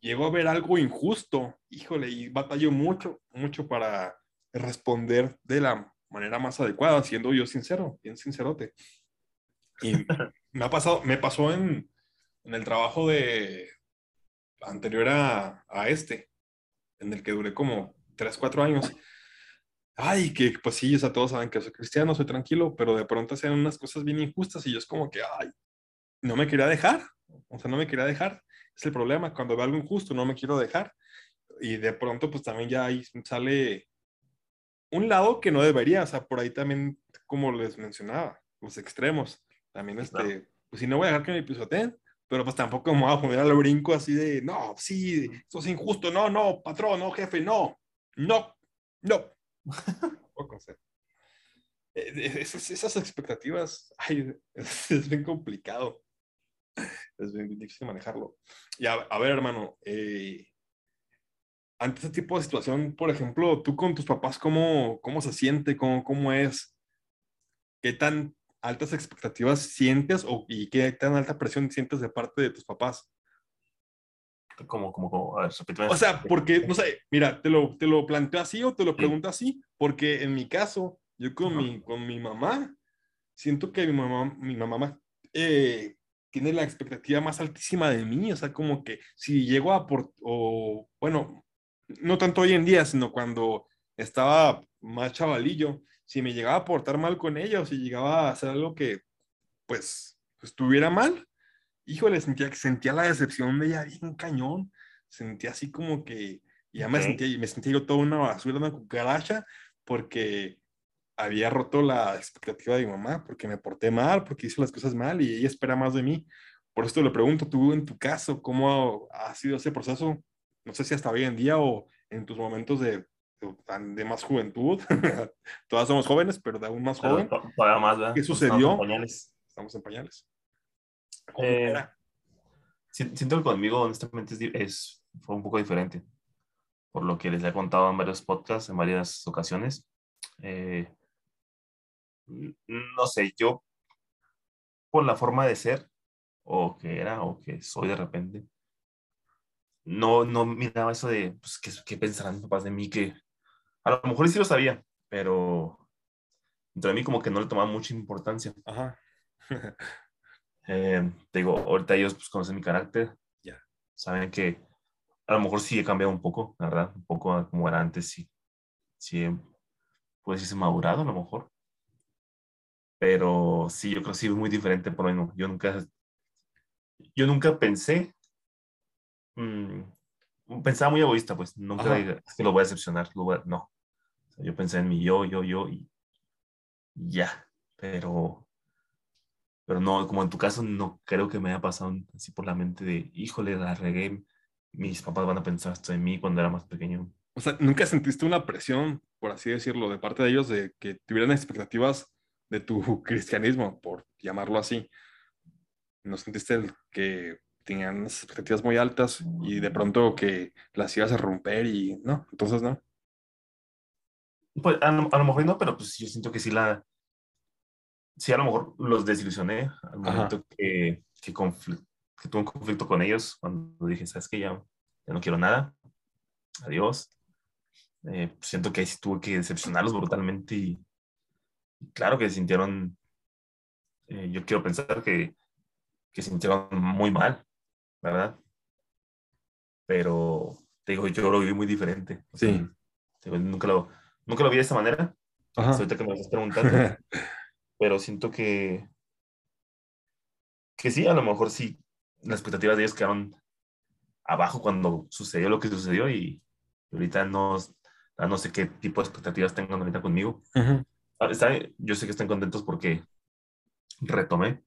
llego a ver algo injusto, híjole, y batallo mucho, mucho para responder de la manera más adecuada, siendo yo sincero, bien sincerote. Y *laughs* me ha pasado, me pasó en, en el trabajo de, anterior a, a este, en el que duré como 3, 4 años. Ay, que pues sí, o sea, todos saben que soy cristiano, soy tranquilo, pero de pronto hacían unas cosas bien injustas y yo es como que, ay, no me quería dejar, o sea, no me quería dejar. Es el problema, cuando veo algo injusto, no me quiero dejar. Y de pronto, pues también ya ahí sale un lado que no debería, o sea, por ahí también, como les mencionaba, los extremos. También, este, pues si no voy a dejar que me pisoteen, pero pues tampoco me voy a poner al brinco así de, no, sí, eso es injusto, no, no, patrón, no, jefe, no, no, no. *laughs* Eh, esas, esas expectativas, ay, *laughs* es, bien complicado. Es bien difícil manejarlo. Y a, ver, hermano, eh, ante ese tipo de situación, por ejemplo, tú con tus papás, ¿cómo, cómo se siente? ¿Cómo, ¿Cómo es? ¿Qué tan altas expectativas sientes o, y qué tan alta presión sientes de parte de tus papás? Como, como, a ver, O sea, porque, no sé, mira, te lo, te lo planteo así o te lo pregunto así, porque en mi caso, yo con, mi, con mi mamá, siento que mi mamá, mi mamá eh, tiene la expectativa más altísima de mí, o sea, como que si llego a, por, o bueno, no tanto hoy en día, sino cuando estaba más chavalillo, si me llegaba a portar mal con ella o si llegaba a hacer algo que, pues, estuviera mal, híjole, sentía, sentía la decepción de ella bien cañón. Sentía así como que ya me, sentía, me sentía yo toda una basura, una cucaracha, porque había roto la expectativa de mi mamá, porque me porté mal, porque hice las cosas mal y ella espera más de mí. Por eso te lo pregunto, tú en tu caso, ¿cómo ha sido ese proceso? No sé si hasta hoy en día o en tus momentos de de más juventud. *laughs* Todas somos jóvenes, pero de aún más joven. Todavía más, ¿Qué sucedió? Estamos en pañales. Eh, siento que conmigo, honestamente, es, fue un poco diferente. Por lo que les he contado en varios podcasts, en varias ocasiones. Eh, no sé, yo, por la forma de ser, o que era, o que soy de repente, no, no miraba eso de, pues, ¿qué, qué pensarán mis papás de mí? Que a lo mejor sí lo sabía, pero dentro de mí como que no le tomaba mucha importancia. Ajá. *laughs* Eh, te digo, ahorita ellos pues conocen mi carácter. Ya. Saben que a lo mejor sí he cambiado un poco, la verdad, un poco como era antes, sí. Sí, puede decirse madurado a lo mejor. Pero sí, yo creo que sí muy diferente por mí. Yo nunca, yo nunca pensé, mmm, pensaba muy egoísta, pues nunca es que lo voy a decepcionar, no. Yo pensé en mi yo, yo, yo y ya, pero, pero no, como en tu caso, no creo que me haya pasado así por la mente de, híjole, la regué, mis papás van a pensar esto de mí cuando era más pequeño. O sea, ¿nunca sentiste una presión, por así decirlo, de parte de ellos de que tuvieran expectativas de tu *laughs* cristianismo, por llamarlo así? ¿No sentiste que tenían expectativas muy altas y de pronto que las ibas a romper y no, entonces no. Pues a, lo mejor no, pero pues yo siento que sí la, sí a lo mejor los desilusioné al momento que, que, que, tuve un conflicto con ellos, cuando dije, sabes que ya, ya no quiero nada, adiós. Eh, pues, siento que ahí sí tuve que decepcionarlos brutalmente y, claro que sintieron, eh, yo quiero pensar que, que sintieron muy mal, ¿verdad? Pero te digo, yo lo viví muy diferente. sí. nunca, lo, nunca lo vi de esta manera. Ahorita que me estás preguntando. *laughs* pero siento que, que sí, a lo mejor sí, las expectativas de ellos quedaron abajo cuando sucedió lo que sucedió y ahorita no, no sé qué tipo de expectativas tengan ahorita conmigo. Ah, yo sé que están contentos porque retomé,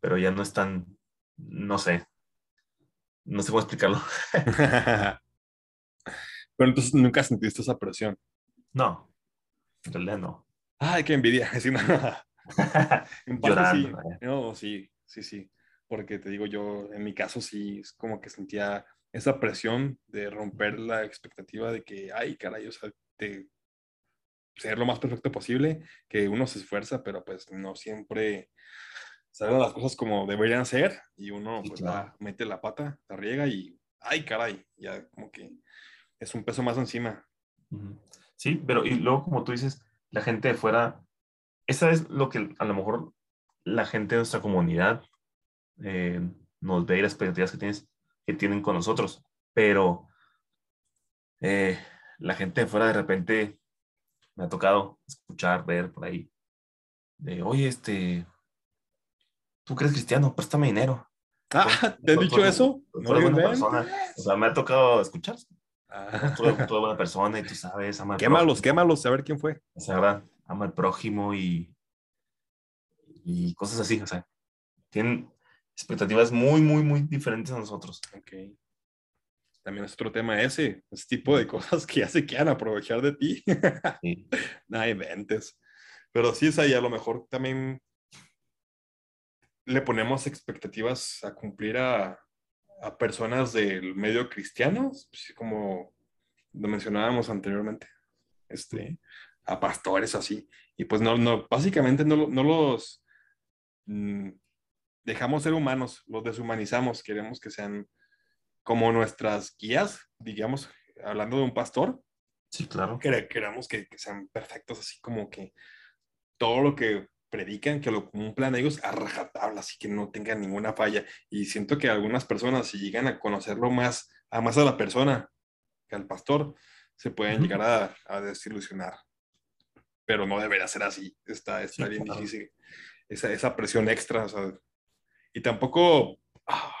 pero ya no están, no sé, no sé cómo explicarlo. *laughs* pero entonces nunca sentiste esa presión. No, en realidad no. Ay, qué envidia. *laughs* *laughs* Sí, no. Llorando. Sí. Eh. No, sí, sí, sí. Porque te digo, yo en mi caso sí es como que sentía esa presión de romper la expectativa de que, ay, caray, o sea, de ser lo más perfecto posible, que uno se esfuerza, pero pues no siempre salen las cosas como deberían ser y uno pues mete la pata, la riega y, ay, caray, ya como que es un peso más encima. Sí, pero y luego como tú dices, la gente de fuera, esa es lo que a lo mejor la gente de nuestra comunidad eh, nos ve y las expectativas que, tienes, que tienen con nosotros, pero eh, la gente de fuera de repente me ha tocado escuchar, ver por ahí, de, oye, este, ¿tú crees cristiano? Préstame dinero. Ah, ¿te han dicho eso? No buena persona. O sea, me ha tocado escuchar. Ah. Tú, buena persona y tú sabes, ama Quémalos, quémalos, a ver quién fue. O sea, ¿verdad? Ama al prójimo y, y cosas así. O sea, tienen expectativas muy, muy, muy diferentes a nosotros. Ok. También es otro tema ese, ese tipo de cosas que ya se quieran aprovechar de ti. *laughs* Sí. Nada, inventes. Pero sí es ahí, a lo mejor también le ponemos expectativas a cumplir a, a personas del medio cristiano, pues, como lo mencionábamos anteriormente, este, a pastores así. Y pues no, no, básicamente no, no los mm, dejamos ser humanos, los deshumanizamos, queremos que sean como nuestras guías, digamos, hablando de un pastor. Sí, claro. queremos que, que sean perfectos, así como que todo lo que predican, que lo cumplan ellos a rajatabla, así que no tengan ninguna falla. Y siento que algunas personas, si llegan a conocerlo más, a más a la persona que al pastor, se pueden llegar a, a, desilusionar. Pero no debería ser así, está, está bien difícil. Esa, esa, presión extra, o sea, y tampoco... Ah,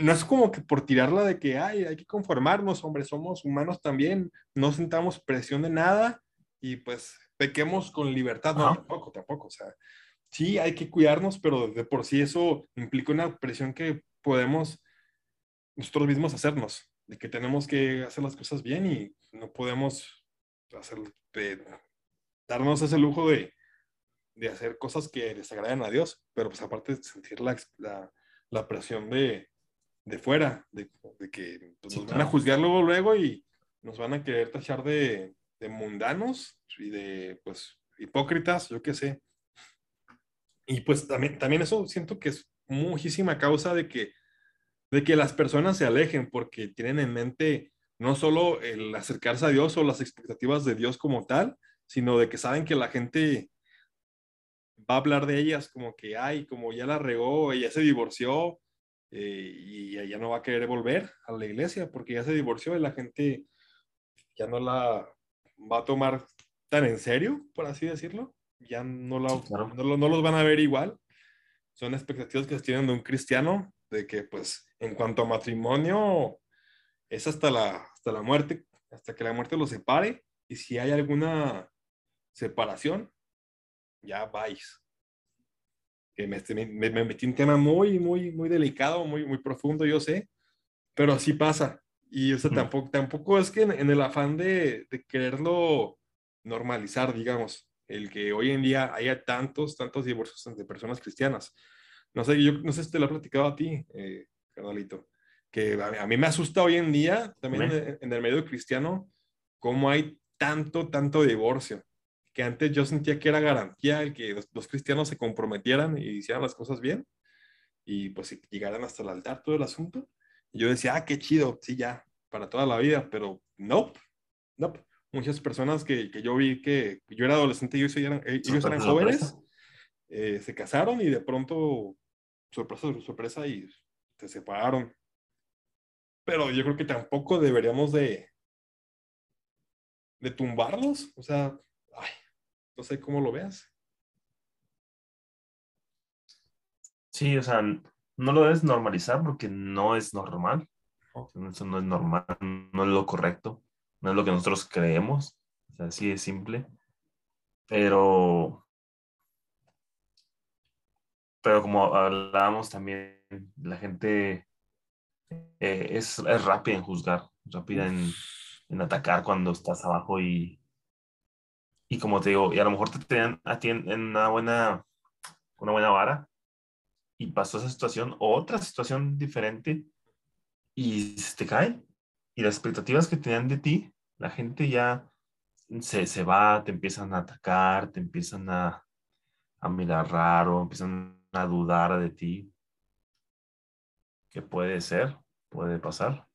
no es como que por tirarla de que Ay, hay que conformarnos, hombre, somos humanos también, no sentamos presión de nada y pues pequemos con libertad. No, tampoco, tampoco. O sea, sí hay que cuidarnos, pero de por sí eso implica una presión que podemos nosotros mismos hacernos, de que tenemos que hacer las cosas bien y no podemos hacer, darnos ese lujo de, de, hacer cosas que les agraden a Dios, pero pues aparte de sentir la, la, presión de, de fuera, de, de que pues, nos van a juzgar luego, luego y nos van a querer tachar de, de mundanos y de, pues, hipócritas, yo qué sé. Y pues también, también eso siento que es muchísima causa de que, de que las personas se alejen porque tienen en mente no solo el acercarse a Dios o las expectativas de Dios como tal, sino de que saben que la gente va a hablar de ellas como que, ay, como ya la regó, ella se divorció eh, y ya no va a querer volver a la iglesia porque ya se divorció y la gente ya no la va a tomar tan en serio, por así decirlo. Ya no, no, no, los van a ver igual. Son expectativas que se tienen de un cristiano, de que pues en cuanto a matrimonio es hasta la, hasta la muerte, hasta que la muerte los separe. Y si hay alguna separación, ya vais. Que me, me, me metí un tema muy, muy, muy delicado, muy, muy profundo, yo sé, pero así pasa. Y o sea, tampoco, tampoco es que en, el afán de, de, quererlo normalizar, digamos, el que hoy en día haya tantos, tantos divorcios entre personas cristianas. No sé, yo no sé si te lo he platicado a ti, eh, Carnalito, que a, mí me asusta hoy en día, también en, el medio cristiano, cómo hay tanto, tanto divorcio. Que antes yo sentía que era garantía el que los, cristianos se comprometieran y hicieran las cosas bien y pues llegaran hasta el altar todo el asunto yo decía, ah, qué chido, sí, ya, para toda la vida, pero no, no. Muchas personas que, que yo vi que yo era adolescente y ellos eran, eh, ellos eran jóvenes, eh, se casaron y de pronto, sorpresa, sorpresa, y se separaron. Pero yo creo que tampoco deberíamos de, de tumbarlos, o sea, ay, no sé cómo lo veas. Sí, o sea, no lo debes normalizar porque no es normal. Eso no es normal, no es lo correcto, no es lo que nosotros creemos. O sea, así es simple. Pero, pero como hablábamos también, la gente eh, es, es, rápida en juzgar, rápida en, en, atacar cuando estás abajo y, y como te digo, y a lo mejor te tenían a ti en, una buena, una buena vara y pasó esa situación o otra situación diferente y se te cae y las expectativas que tenían de ti, la gente ya se, se va, te empiezan a atacar, te empiezan a, a mirar raro, empiezan a dudar de ti. ¿Qué puede ser? Puede pasar.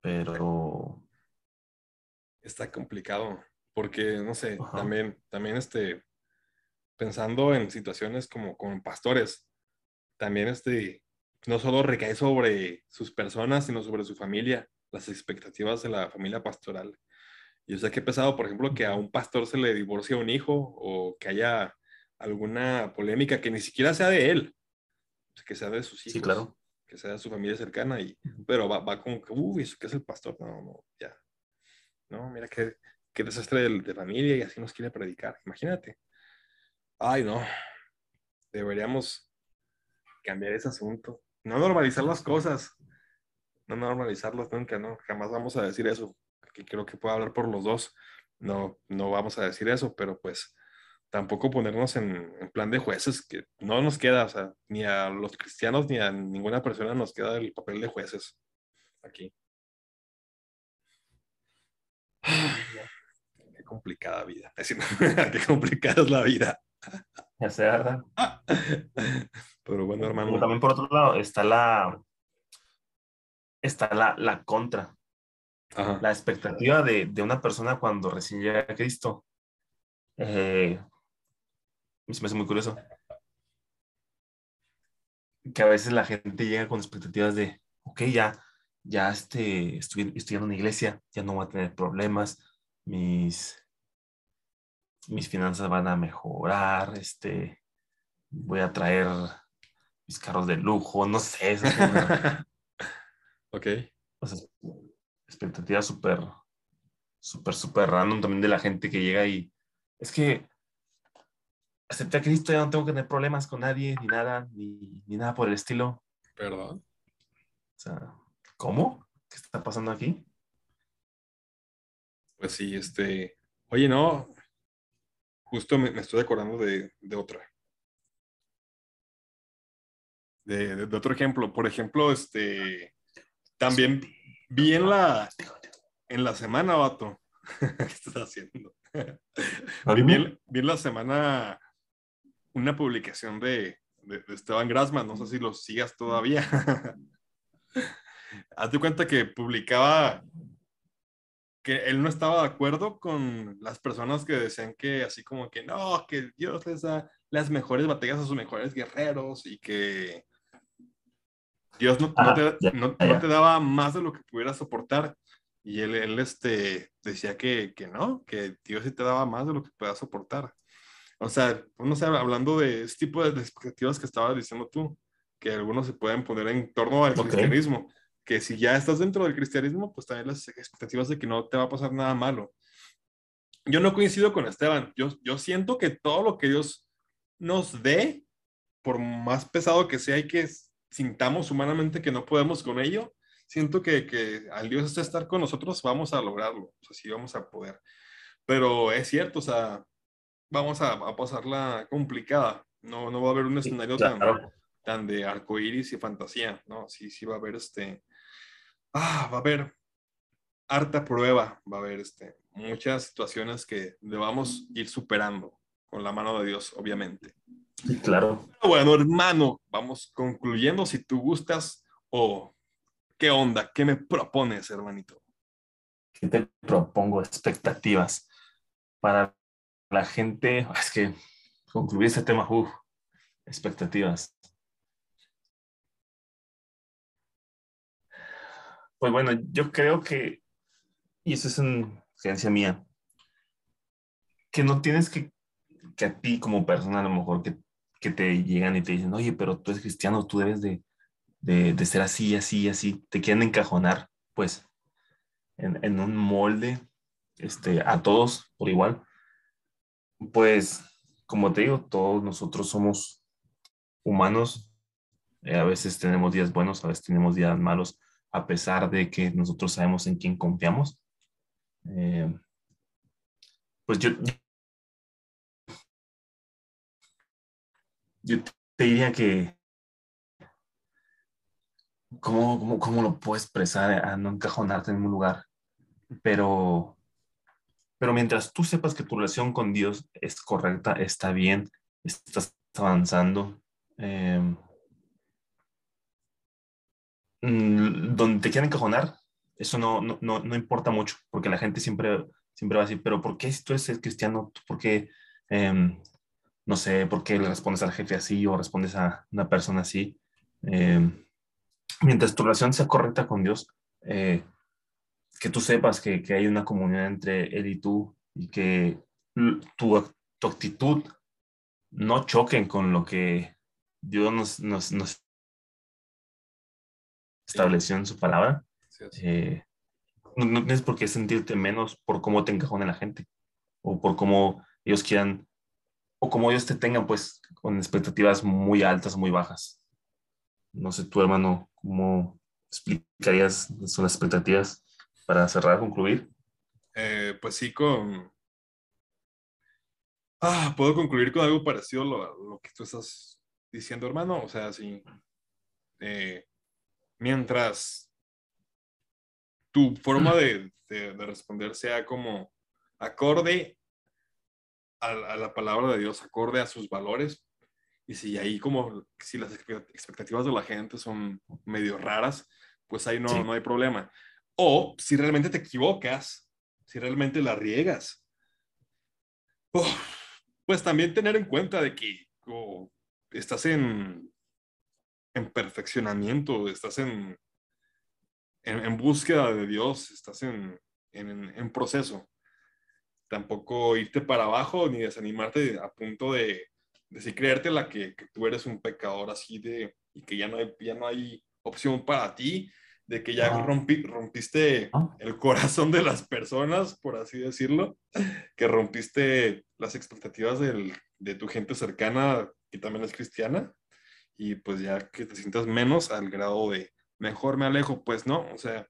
Pero... Está complicado, porque, no sé, también, también este, pensando en situaciones como con pastores, también este, no solo recae sobre sus personas, sino sobre su familia, las expectativas de la familia pastoral. Y o sea, qué pesado, por ejemplo, que a un pastor se le divorcie un hijo o que haya alguna polémica que ni siquiera sea de él, que sea de sus hijos, sí, claro. que sea de su familia cercana, y, pero va, va como que, uy, ¿qué es el pastor? No, no, ya. No, mira qué, qué desastre de, de familia y así nos quiere predicar. Imagínate. Ay, no. Deberíamos cambiar ese asunto. No normalizar las cosas. No normalizarlas nunca, ¿no? Jamás vamos a decir eso. Aquí creo que puedo hablar por los dos. No, no vamos a decir eso, pero pues tampoco ponernos en, en, plan de jueces, que no nos queda, o sea, ni a los cristianos ni a ninguna persona nos queda el papel de jueces aquí. Qué complicada vida. *laughs* Qué complicada es la vida. Ya sé, ¿verdad? *laughs* Pero bueno, hermano. también por otro lado está la está la, la contra. Ajá. La expectativa de, de, una persona cuando recién llega a Cristo. Eh, me hace muy curioso. Que a veces la gente llega con expectativas de, ok, ya, ya este, estoy estudiando en una iglesia, ya no voy a tener problemas, mis, mis finanzas van a mejorar, este, voy a traer mis carros de lujo, no sé. Eso *laughs* ok. O sea, expectativa súper, súper, súper random también de la gente que llega y es que acepté a Cristo, ya no tengo que tener problemas con nadie, ni nada, ni, ni nada por el estilo. Perdón. O sea, ¿cómo? ¿Qué está pasando aquí? Pues sí, este. Oye, no. Justo me, me estoy acordando de, de otra. De, de, de, otro ejemplo. Por ejemplo, este. También vi en la, en la semana, vato. *laughs* ¿Qué estás haciendo? *laughs* vi, en, vi en la semana una publicación de, de, de, Esteban Grasman, no sé si lo sigas todavía. *laughs* Hazte cuenta que publicaba que él no estaba de acuerdo con las personas que decían que así como que no, que Dios les da las mejores batallas a sus mejores guerreros y que Dios no, ah, no, te, ya, no, ya. no, te, daba más de lo que pudieras soportar. Y él, él este, decía que, que no, que Dios sí te daba más de lo que puedas soportar. O sea, no sé, hablando de este tipo de expectativas que estabas diciendo tú, que algunos se pueden poner en torno al okay. cristianismo, que si ya estás dentro del cristianismo, pues también las expectativas de que no te va a pasar nada malo. Yo no coincido con Esteban, yo, yo siento que todo lo que Dios nos dé, por más pesado que sea y que sintamos humanamente que no podemos con ello, siento que, que al Dios estar con nosotros vamos a lograrlo, o sea, sí vamos a poder. Pero es cierto, o sea, vamos a, a pasarla complicada. No, no va a haber un escenario sí, claro. tan, tan de arcoíris y fantasía, ¿no? Sí, sí va a haber este. Ah, va a haber harta prueba, va a haber este, muchas situaciones que debamos ir superando con la mano de Dios, obviamente. Sí, claro. Bueno, hermano, vamos concluyendo. Si tú gustas o qué onda, qué me propones, hermanito. ¿Qué te propongo? Expectativas para la gente, es que concluir este tema, uff, expectativas. Pues bueno, yo creo que, y eso es una creencia mía, que no tienes que, que a ti como persona a lo mejor que, que te llegan y te dicen, oye, pero tú eres cristiano, tú debes de, de, de ser así, así, así, te quieren encajonar, pues, en, en un molde, este, a todos por igual Pues, como te digo, todos nosotros somos humanos. Eh, a veces tenemos días buenos, a veces tenemos días malos, a pesar de que nosotros sabemos en quién confiamos. Eh, pues yo, yo te diría que, ¿cómo, cómo, cómo lo puedo expresar a no encajonarte en un lugar? Pero pero mientras tú sepas que tu relación con Dios es correcta, está bien, estás avanzando, em, mm, donde te quieran encajonar, eso no, no, no, importa mucho, porque la gente siempre, siempre va a decir, pero ¿por qué si tú eres cristiano? ¿Por qué, em, no sé, por qué le respondes al jefe así o respondes a una persona así? Em, mientras tu relación sea correcta con Dios, eh, que tú sepas que, que, hay una comunidad entre él y tú y que tu, tu actitud no choquen con lo que Dios nos, nos estableció en su palabra. Eh, no, tienes por qué sentirte menos por cómo te encajona la gente o por cómo ellos quieran o como ellos te tengan pues con expectativas muy altas, muy bajas. No sé, tu hermano, ¿cómo explicarías son las expectativas? para cerrar, concluir? Eh, pues sí, con... Ah, puedo concluir con algo parecido a lo, que tú estás diciendo, hermano. O sea, sí. Eh, mientras tu forma de, de, responder sea como acorde a, a, la palabra de Dios, acorde a sus valores. Y si ahí como, si las expectativas de la gente son medio raras, pues ahí no, no hay problema. O si realmente te equivocas, si realmente la riegas, pues también tener en cuenta de que estás en, en perfeccionamiento, estás en, en, búsqueda de Dios, estás en, en, proceso. Tampoco irte para abajo ni desanimarte a punto de, de si creerte la que, que, tú eres un pecador así de y que ya no hay, ya no hay opción para ti de que ya rompiste ah. el corazón de las personas, por así decirlo, que rompiste las expectativas de tu gente cercana, que también es cristiana, y pues ya que te sientas menos al grado de mejor me alejo, pues no, o sea,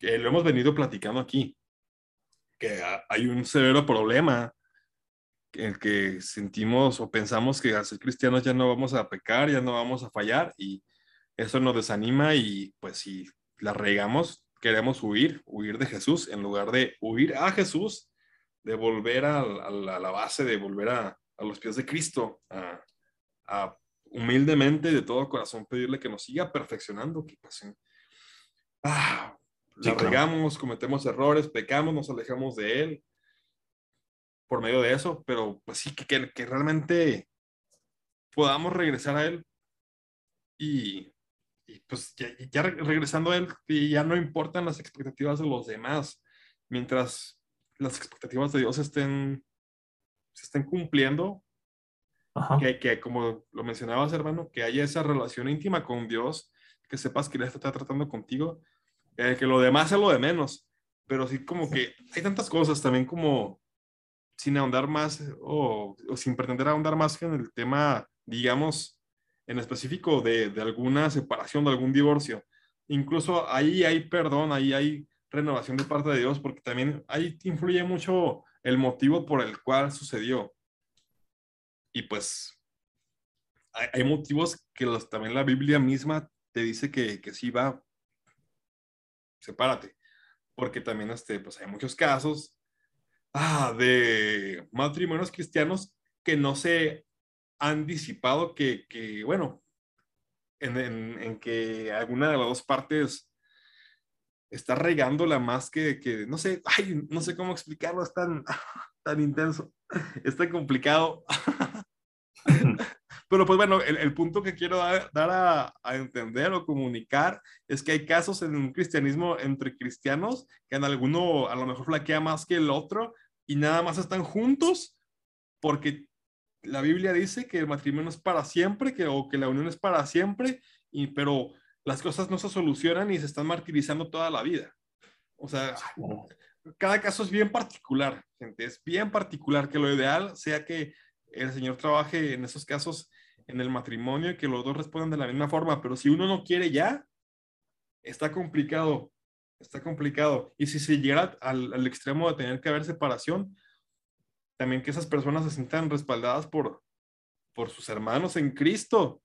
que lo hemos venido platicando aquí, que hay un severo problema en el que sentimos o pensamos que al ser cristianos ya no vamos a pecar, ya no vamos a fallar, y eso nos desanima y pues si la regamos, queremos huir, huir de Jesús en lugar de huir a Jesús, de volver a, la, base, de volver a, los pies de Cristo, a, humildemente de todo corazón pedirle que nos siga perfeccionando, que pues, ah, la regamos, cometemos errores, pecamos, nos alejamos de Él por medio de eso, pero pues sí, que, que realmente podamos regresar a Él y y pues ya, regresando a él, ya no importan las expectativas de los demás, mientras las expectativas de Dios estén, se estén cumpliendo, que, que, como lo mencionabas, hermano, que haya esa relación íntima con Dios, que sepas que Él está tratando contigo, eh, que lo demás sea lo de menos, pero sí como que hay tantas cosas también como sin ahondar más o, o sin pretender ahondar más en el tema, digamos, en específico de, de, alguna separación, de algún divorcio. Incluso ahí hay perdón, ahí hay renovación de parte de Dios, porque también ahí influye mucho el motivo por el cual sucedió. Y pues hay, motivos que los, también la Biblia misma te dice que, que sí va, sepárate, porque también este, pues hay muchos casos ah, de matrimonios cristianos que no se han disipado que, que bueno, en, en, que alguna de las dos partes está regándola más que, que, no sé, ay, no sé cómo explicarlo, es tan, *laughs* tan intenso, es tan complicado. *laughs* Pero pues bueno, el, el punto que quiero dar, dar a, a, entender o comunicar es que hay casos en un cristianismo entre cristianos que en alguno a lo mejor flaquea más que el otro y nada más están juntos porque la Biblia dice que el matrimonio es para siempre, que, o que la unión es para siempre, y, pero las cosas no se solucionan y se están martirizando toda la vida. O sea, cada caso es bien particular, gente, es bien particular que lo ideal sea que el señor trabaje en esos casos en el matrimonio y que los dos respondan de la misma forma, pero si uno no quiere ya, está complicado, está complicado. Y si se llega al, al extremo de tener que haber separación, también que esas personas se sientan respaldadas por, por sus hermanos en Cristo,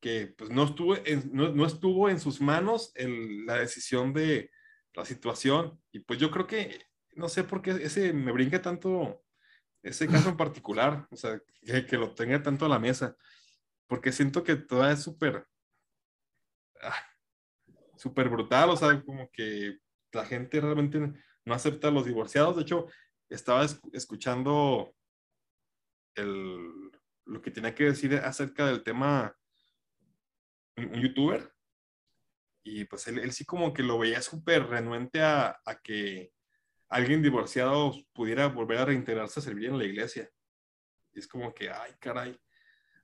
que pues no estuvo en, no, no estuvo en sus manos el, la decisión de la situación. Y pues yo creo que, no sé por qué ese me brinca tanto, ese caso en particular, o sea, que, que lo tenga tanto a la mesa, porque siento que todo es súper, ah, súper brutal, o sea, como que la gente realmente no acepta a los divorciados. De hecho, estaba escuchando el, lo que tenía que decir acerca del tema un, un youtuber y pues él, él, sí como que lo veía súper renuente a, a, que alguien divorciado pudiera volver a reintegrarse a servir en la iglesia. Y es como que, ay, caray.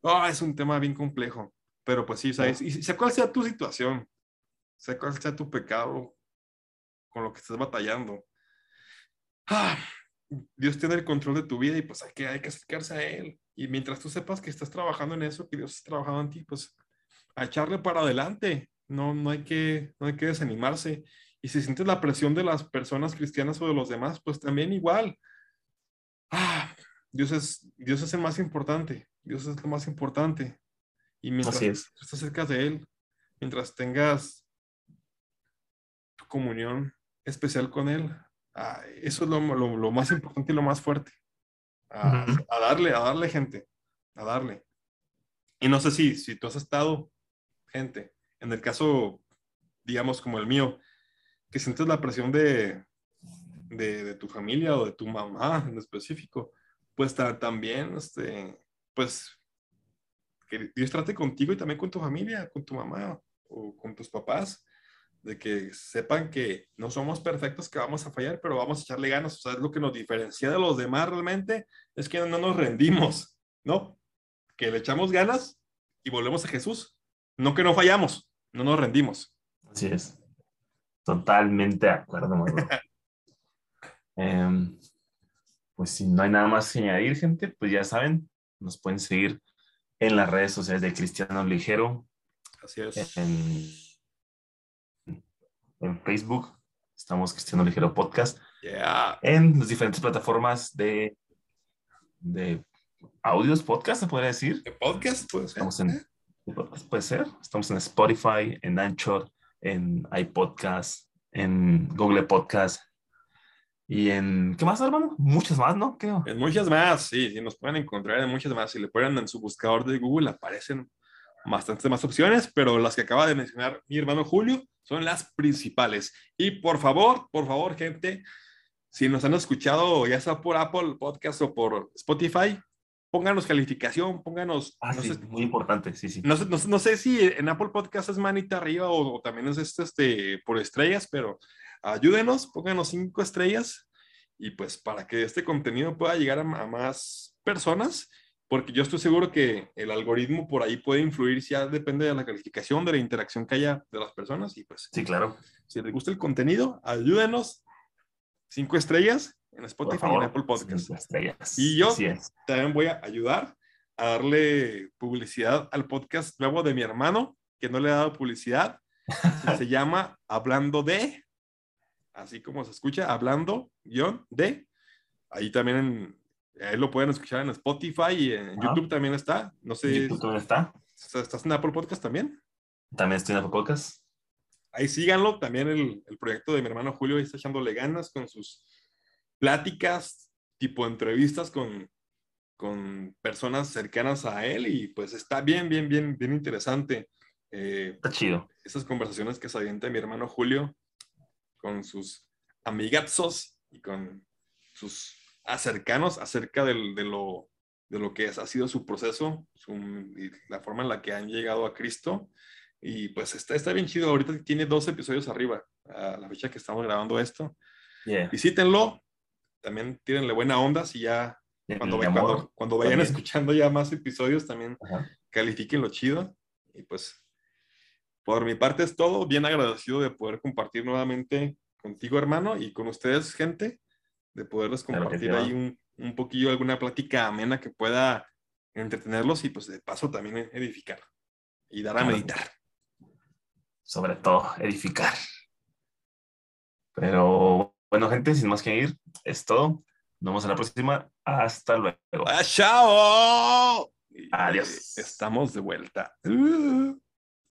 Oh, es un tema bien complejo. Pero pues sí, ¿sabes? Y sea cuál sea tu situación, sea cuál sea tu pecado con lo que estás batallando. Ah, Dios tiene el control de tu vida y pues hay que, hay que acercarse a Él. Y mientras tú sepas que estás trabajando en eso, que Dios está trabajando en ti, pues a echarle para adelante. No, no, hay que, no hay que desanimarse. Y si sientes la presión de las personas cristianas o de los demás, pues también igual. Ah, Dios es, Dios es el más importante. Dios es lo más importante. Y mientras Así es. estás cerca de Él, mientras tengas tu comunión especial con Él, ah, eso es lo, lo, lo, más importante y lo más fuerte. Uh -huh. a, darle, a darle gente, a darle. Y no sé si, si tú has estado, gente, en el caso, digamos, como el mío, que sientes la presión de, de, de tu familia o de tu mamá en específico, pues también, este, pues, que Dios trate contigo y también con tu familia, con tu mamá o con tus papás, de que sepan que no somos perfectos, que vamos a fallar, pero vamos a echarle ganas. O sea, es lo que nos diferencia de los demás realmente, es que no nos rendimos, ¿no? Que le echamos ganas y volvemos a Jesús. No que no fallamos, no nos rendimos. Así es. Totalmente de acuerdo, eh, *laughs* Pues si no hay nada más que añadir, gente, pues ya saben, nos pueden seguir en las redes sociales de Cristiano Ligero. Así es. En, en Facebook, estamos Cristiano Ligero Podcast. Yeah. En las diferentes plataformas de, de audios, podcast, se podría decir. ¿De podcast? Puede ser. Estamos en, puede ser. Estamos en Spotify, en Anchor, en iPodcast, en Google Podcast. Y en, ¿qué más, hermano? Muchas más, ¿no? Creo. En muchas más, sí, sí, nos pueden encontrar en muchas más. Si le ponen en su buscador de Google, aparecen bastantes más opciones, pero las que acaba de mencionar mi hermano Julio son las principales. Y por favor, por favor, gente, si nos han escuchado, ya sea por Apple Podcast o por Spotify, pónganos calificación, pónganos. Ah, no sí, sé, muy importante, sí, sí. No, no, no, sé si en Apple Podcast es manita arriba o, o también es este, este, por estrellas, pero ayúdenos, pónganos cinco estrellas y pues para que este contenido pueda llegar a, a, más personas, porque yo estoy seguro que el algoritmo por ahí puede influir, si ya depende de la calificación, de la interacción que haya de las personas y pues. Sí, claro. Si les gusta el contenido, ayúdenos, cinco estrellas en Spotify favor, y en Apple Podcast. Estrellas. Y yo también voy a ayudar a darle publicidad al podcast nuevo de mi hermano, que no le he dado publicidad. *laughs* se llama Hablando de así como se escucha, hablando, guion, de. Ahí también en, ahí lo pueden escuchar en Spotify y en Ajá. YouTube también está. No sé. ¿YouTube también está? ¿Estás en Apple Podcast también? También estoy en Apple Podcast. Ahí síganlo. También el, el proyecto de mi hermano Julio está echándole ganas con sus pláticas, tipo entrevistas con, con personas cercanas a él y pues está bien, bien, bien, bien interesante. Eh, está chido. Esas conversaciones que se avienta mi hermano Julio con sus amigazos y con sus acercanos acerca del, de, lo, de lo que es, ha sido su proceso, su, y la forma en la que han llegado a Cristo. Y pues está, está bien chido. Ahorita tiene dos episodios arriba, a la fecha que estamos grabando esto. Yeah. Visítenlo. También tírenle buena onda si ya, cuando, cuando, cuando, vayan también. escuchando ya más episodios, también Ajá. califiquen lo chido. Y pues por mi parte es todo. Bien agradecido de poder compartir nuevamente contigo, hermano, y con ustedes, gente, de poderles compartir ahí un, un poquillo, alguna plática amena que pueda entretenerlos y pues de paso también edificar y dar a meditar. Sobre todo, edificar. Pero bueno, gente, sin más que ir, es todo. Nos vemos en la próxima. Hasta luego. ¡Chao! Adiós. Estamos de vuelta. Uh.